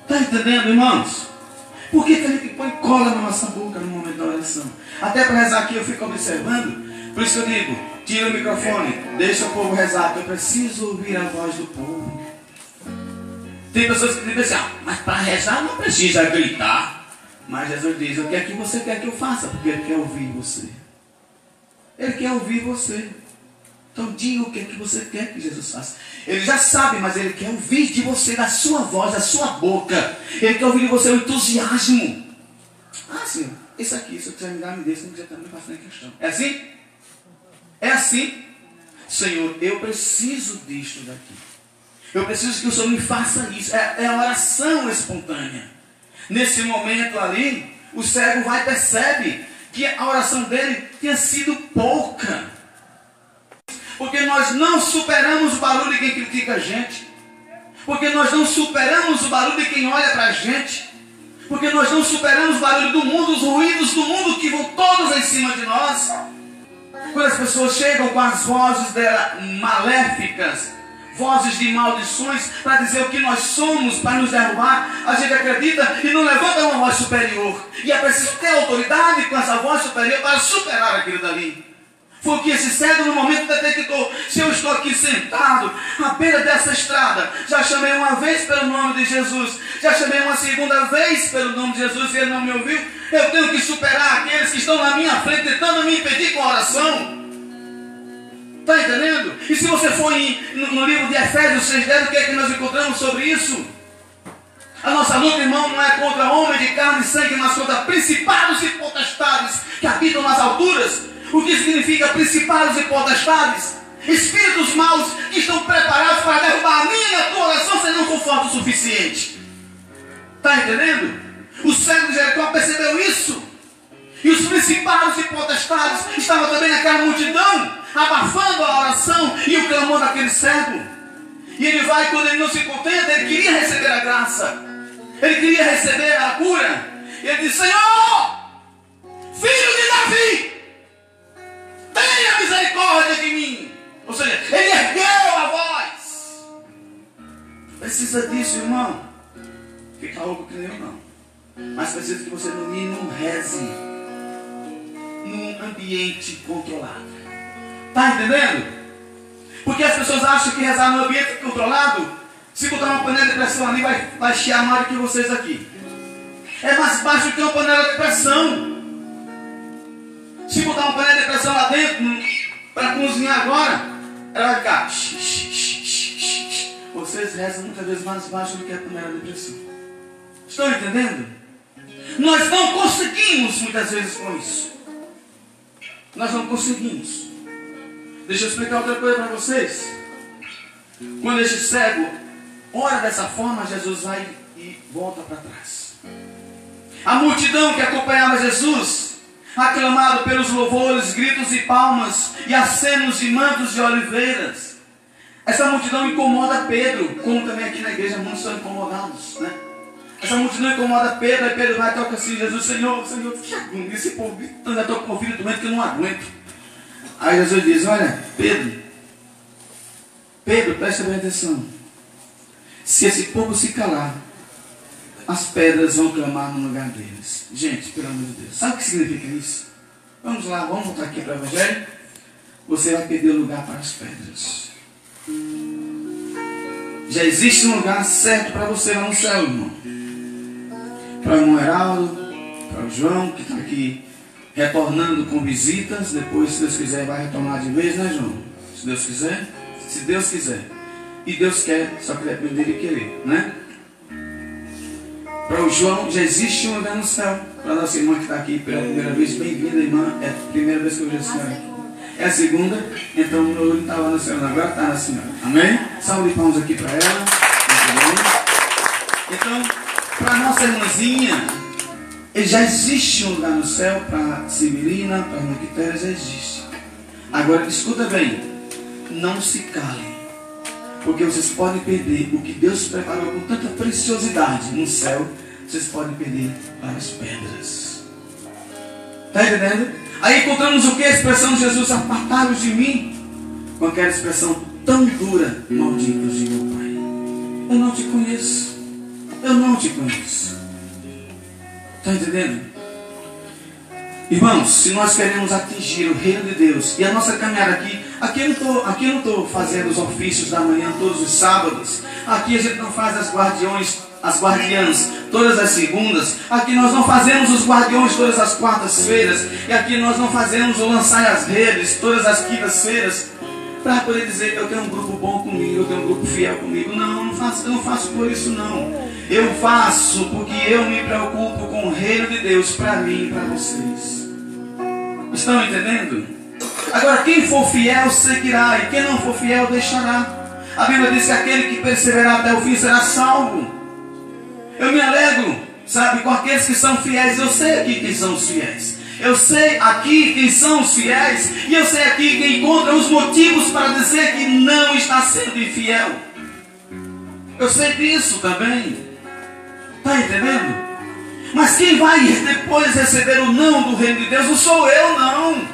Está entendendo, irmãos? Por que, que a gente põe cola na nossa boca no momento da oração? Até para rezar aqui eu fico observando. Por isso eu digo, tira o microfone, deixa o povo rezar, que eu preciso ouvir a voz do povo. Tem pessoas que dizem assim, ah, mas para rezar não precisa gritar. Mas Jesus diz, o que é que você quer que eu faça? Porque Ele quer ouvir você. Ele quer ouvir você. Então diga o que é que você quer que Jesus faça. Ele já sabe, mas Ele quer ouvir de você, da sua voz, da sua boca. Ele quer ouvir de você o entusiasmo. Ah, Senhor, isso aqui, se eu quiser me dar, me dê, se não quiser também faço nem questão. É assim? É assim? Senhor, eu preciso disto daqui. Eu preciso que o Senhor me faça isso. É, é a oração espontânea. Nesse momento ali, o cego vai e percebe que a oração dele tinha sido pouca. Porque nós não superamos o barulho de quem critica a gente. Porque nós não superamos o barulho de quem olha para a gente. Porque nós não superamos o barulho do mundo, os ruídos do mundo que vão todos em cima de nós. Quando as pessoas chegam com as vozes dela maléficas, vozes de maldições, para dizer o que nós somos, para nos derrubar, a gente acredita e não levanta uma voz superior. E é preciso ter autoridade com essa voz superior para superar aquilo dali. Foi o que esse cego no momento detectou. Se eu estou aqui sentado à beira dessa estrada, já chamei uma vez pelo nome de Jesus, já chamei uma segunda vez pelo nome de Jesus e ele não me ouviu, eu tenho que superar aqueles que estão na minha frente tentando me impedir com oração. Está entendendo? E se você for em, no, no livro de Efésios 6,10, o que é que nós encontramos sobre isso? A nossa luta, irmão, não é contra homem de carne e sangue, mas contra principados e potestades que habitam nas alturas. O que significa principados e potestades? Espíritos maus que estão preparados para derrubar a minha e a tua oração se não for forte o suficiente. Está entendendo? O cego de Jericó percebeu isso. E os principados e potestades estavam também naquela multidão, abafando a oração e o clamor daquele cego. E ele vai, quando ele não se contenta, ele queria receber a graça, ele queria receber a cura. E ele diz: Senhor, filho de Davi, tenha misericórdia de mim. Ou seja, ele ergueu a voz. Precisa disso, irmão. Fica louco que nem eu não. Mas precisa que você, no mínimo, reze num ambiente controlado. Está entendendo? Porque as pessoas acham que rezar no ambiente controlado, se botar uma panela de pressão ali, vai, vai chiar mais do que vocês aqui. É mais baixo que uma panela de pressão. Se botar uma panela de pressão lá dentro, para cozinhar agora, ela vai ficar. Vocês rezam muitas vezes mais baixo do que a panela de pressão. Estão entendendo? Nós não conseguimos muitas vezes com isso. Nós não conseguimos. Deixa eu explicar outra coisa para vocês. Quando este cego ora dessa forma, Jesus vai e volta para trás. A multidão que acompanhava Jesus, aclamado pelos louvores, gritos e palmas e acenos de mantos de oliveiras, essa multidão incomoda Pedro, como também aqui na igreja muitos são incomodados, né? Essa multidão incomoda Pedro, aí Pedro vai e toca assim, Jesus, Senhor, Senhor, que agonia, esse povo gritando, eu estou com o filho doente que eu não aguento. Aí Jesus diz, olha, Pedro, Pedro, presta bem atenção. Se esse povo se calar, as pedras vão clamar no lugar deles. Gente, pelo amor de Deus, sabe o que significa isso? Vamos lá, vamos voltar aqui para o Evangelho. Você vai perder lugar para as pedras. Já existe um lugar certo para você lá no céu, irmão. Para o irmão Heraldo, para o João, que está aqui retornando com visitas. Depois, se Deus quiser, vai retornar de vez, né, João? Se Deus quiser. Se Deus quiser. E Deus quer, só que depende dele querer, né? Para o João, já existe um lugar no céu. Para a nossa irmã que está aqui pela primeira vez, bem-vinda, irmã. É a primeira vez que eu vejo a senhora aqui. É a segunda, então o meu olho estava na senhora, agora está na senhora. Amém? Salve de palmas aqui para ela. Muito bem. Então, para a nossa irmãzinha, já existe um lugar no céu para Sibilina, para Quitéria, já existe. Agora, escuta bem, não se calem. Porque vocês podem perder o que Deus preparou com tanta preciosidade no céu, vocês podem perder para as pedras. Está entendendo? Aí encontramos o que? A expressão de Jesus, apartados de mim, com aquela expressão tão dura, malditos de meu Pai. Eu não te conheço. Eu não te conheço. Está entendendo? Irmãos, se nós queremos atingir o reino de Deus e a nossa caminhada aqui, aqui eu não estou fazendo os ofícios da manhã todos os sábados, aqui a gente não faz as guardiões, as guardiãs todas as segundas, aqui nós não fazemos os guardiões todas as quartas-feiras, e aqui nós não fazemos o lançar as redes todas as quintas-feiras, para poder dizer eu tenho um grupo bom comigo, eu tenho um grupo fiel comigo. Não, não faço, eu não faço por isso não. Eu faço porque eu me preocupo com o reino de Deus para mim e para vocês. Estão entendendo? Agora, quem for fiel seguirá, e quem não for fiel deixará. A Bíblia diz que aquele que perseverar até o fim será salvo. Eu me alegro, sabe, com aqueles que são fiéis. Eu sei aqui quem são os fiéis. Eu sei aqui quem são os fiéis. E eu sei aqui quem encontra os motivos para dizer que não está sendo infiel. Eu sei disso também. Está entendendo? Mas quem vai depois receber o não do reino de Deus não sou eu, não.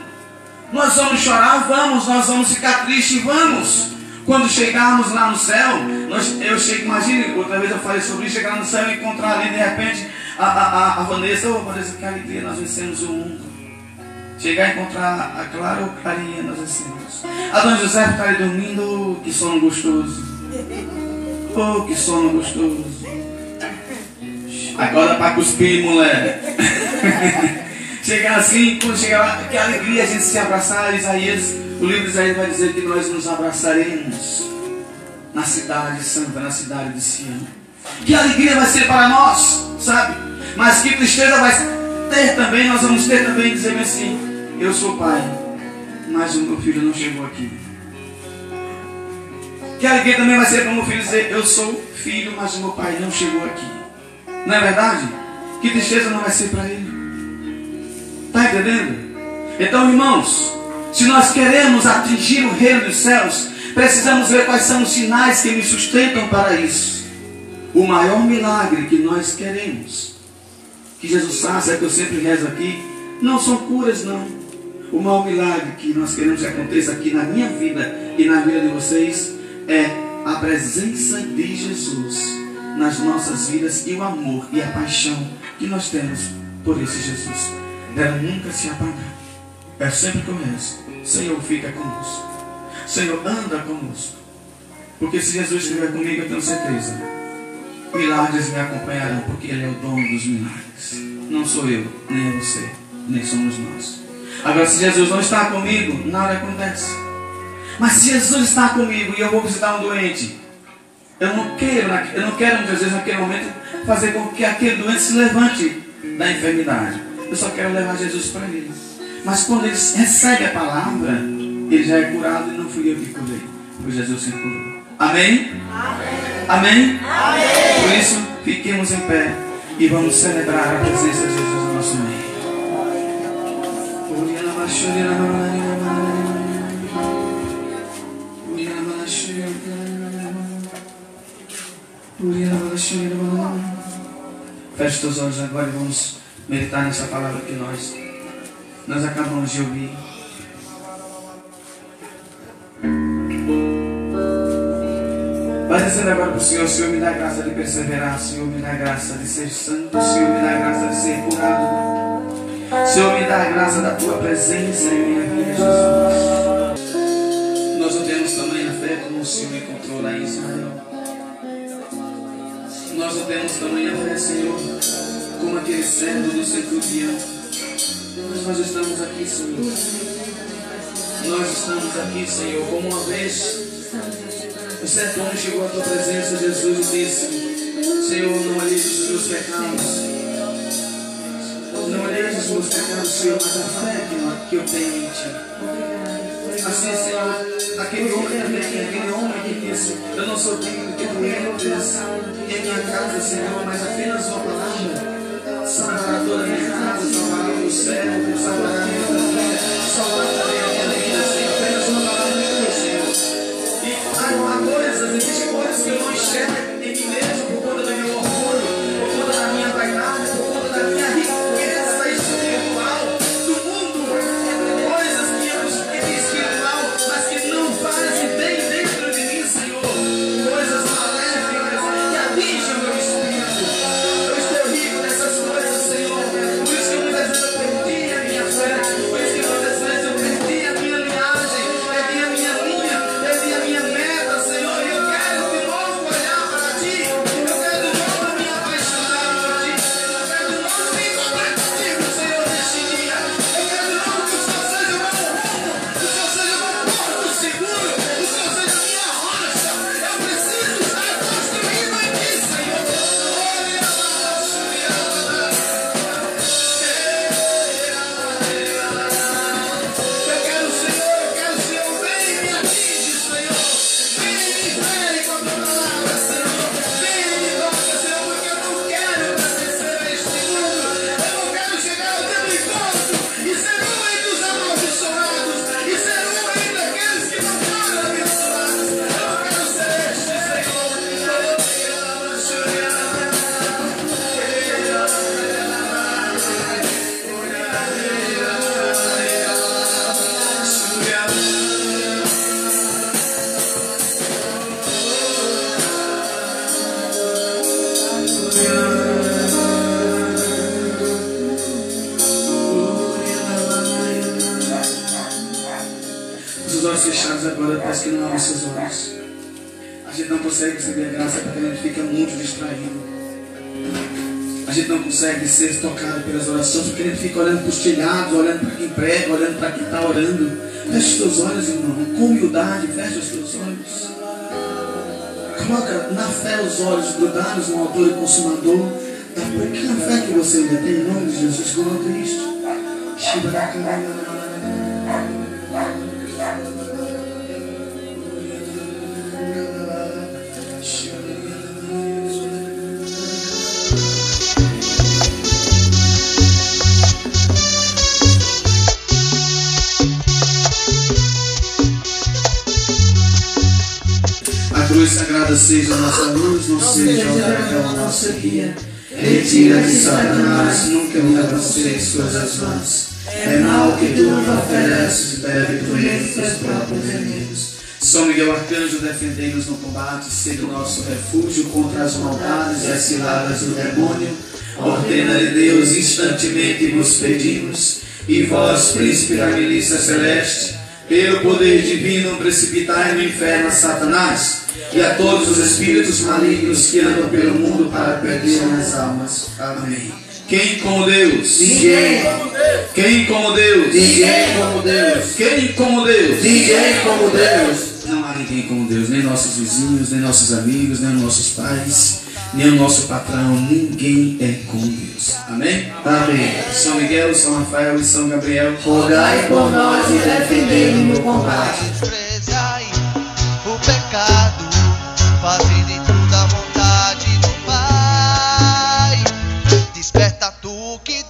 Nós vamos chorar, vamos. Nós vamos ficar tristes, vamos. Quando chegarmos lá no céu, nós, eu chego, imagine, outra vez eu falei sobre isso, chegar no céu e encontrar ali de repente a, a, a, Vanessa, ô oh, Vanessa, que alegria, nós vencemos o mundo. Chegar e encontrar a Clara ou Clarinha, nós vencemos. A Dona José está ali dormindo, oh, que sono gostoso. Oh, que sono gostoso. Agora para cuspir, moleque. [LAUGHS] chegar assim, quando chegar lá, que alegria a gente se abraçar, Isaías, o livro de Isaías vai dizer que nós nos abraçaremos na cidade santa, na cidade de Sião. Que alegria vai ser para nós, sabe? Mas que tristeza vai ter também, nós vamos ter também dizer assim, eu sou pai, mas o meu filho não chegou aqui. Que alegria também vai ser para o meu filho dizer, eu sou filho, mas o meu pai não chegou aqui. Não é verdade? Que tristeza não vai ser para ele. Está entendendo? Então, irmãos, se nós queremos atingir o reino dos céus, precisamos ver quais são os sinais que me sustentam para isso. O maior milagre que nós queremos, que Jesus faça, é que eu sempre rezo aqui, não são curas, não. O maior milagre que nós queremos que aconteça aqui na minha vida e na vida de vocês é a presença de Jesus nas nossas vidas e o amor e a paixão que nós temos por esse Jesus. Dela nunca se apagar. É sempre rezo. Senhor, fica conosco. Senhor, anda conosco. Porque se Jesus estiver comigo, eu tenho certeza. Milagres me acompanharão, porque Ele é o dono dos milagres. Não sou eu, nem é você, nem somos nós. Agora, se Jesus não está comigo, nada acontece. Mas se Jesus está comigo e eu vou visitar um doente, eu não quero, eu não quero muitas vezes naquele momento fazer com que aquele doente se levante da enfermidade. Eu só quero levar Jesus para ele. Mas quando ele recebe a palavra, ele já é curado e não fui eu que curei. Foi Jesus que curou. Amém? Amém? Por isso, fiquemos em pé e vamos celebrar a presença de Jesus no nosso meio. Feche os olhos agora e vamos meditar nessa palavra que nós, nós acabamos de ouvir. Vai dizendo agora para o Senhor, Senhor me dá graça de perseverar, Senhor me dá graça de ser santo, Senhor me dá graça de ser curado. Senhor me dá a graça da tua presença em minha vida, Jesus. Nós não temos tamanha fé como o Senhor encontrou lá em Israel. Nós temos tamanha fé, Senhor, como aquele servo do centurião. Mas nós estamos aqui, Senhor. Nós estamos aqui, Senhor, como uma vez o certo homem chegou à tua presença, Jesus, e disse: Senhor, não alivie os meus pecados. Não alivie os meus pecados, Senhor, mas a fé que eu tenho em ti. Assim, Senhor, aquele homem também, aquele homem que disse: Eu não sou digno que tu entres em minha casa, Senhor, mas apenas uma palavra. Salvará toda a minha casa, salvará o meu servo, salvará a minha fé os olhos grudados no autor e consumador da pequena fé que você ainda tem em nome de Jesus. Coloca isto. Sagrada seja a nossa luz, não seja o a nossa guia. Retira de Satanás, nunca me aconselhe coisas vãs. É mal que tu ofereces, bebe tu entre teus próprios inimigos. São Miguel Arcanjo, defendei-nos no combate, seja o nosso refúgio contra as maldades e as ciladas do demônio. Ordena de Deus, instantemente vos pedimos, e vós, príncipe da milícia celeste, pelo poder divino, precipitai no inferno a Satanás e a todos os espíritos malignos que andam pelo mundo para perder as almas. Amém. Quem como Deus? Ninguém, Quem como Deus? ninguém como Deus. Quem como Deus? Ninguém como Deus. Não há ninguém como Deus, nem nossos vizinhos, nem nossos amigos, nem nossos pais, nem o nosso patrão, ninguém é com Deus. Amém? Amém. São Miguel, São Rafael e São Gabriel, rogai por nós e defendei no combate. Desprezai o pecado, fazendo em tudo a vontade do Pai. Desperta tu que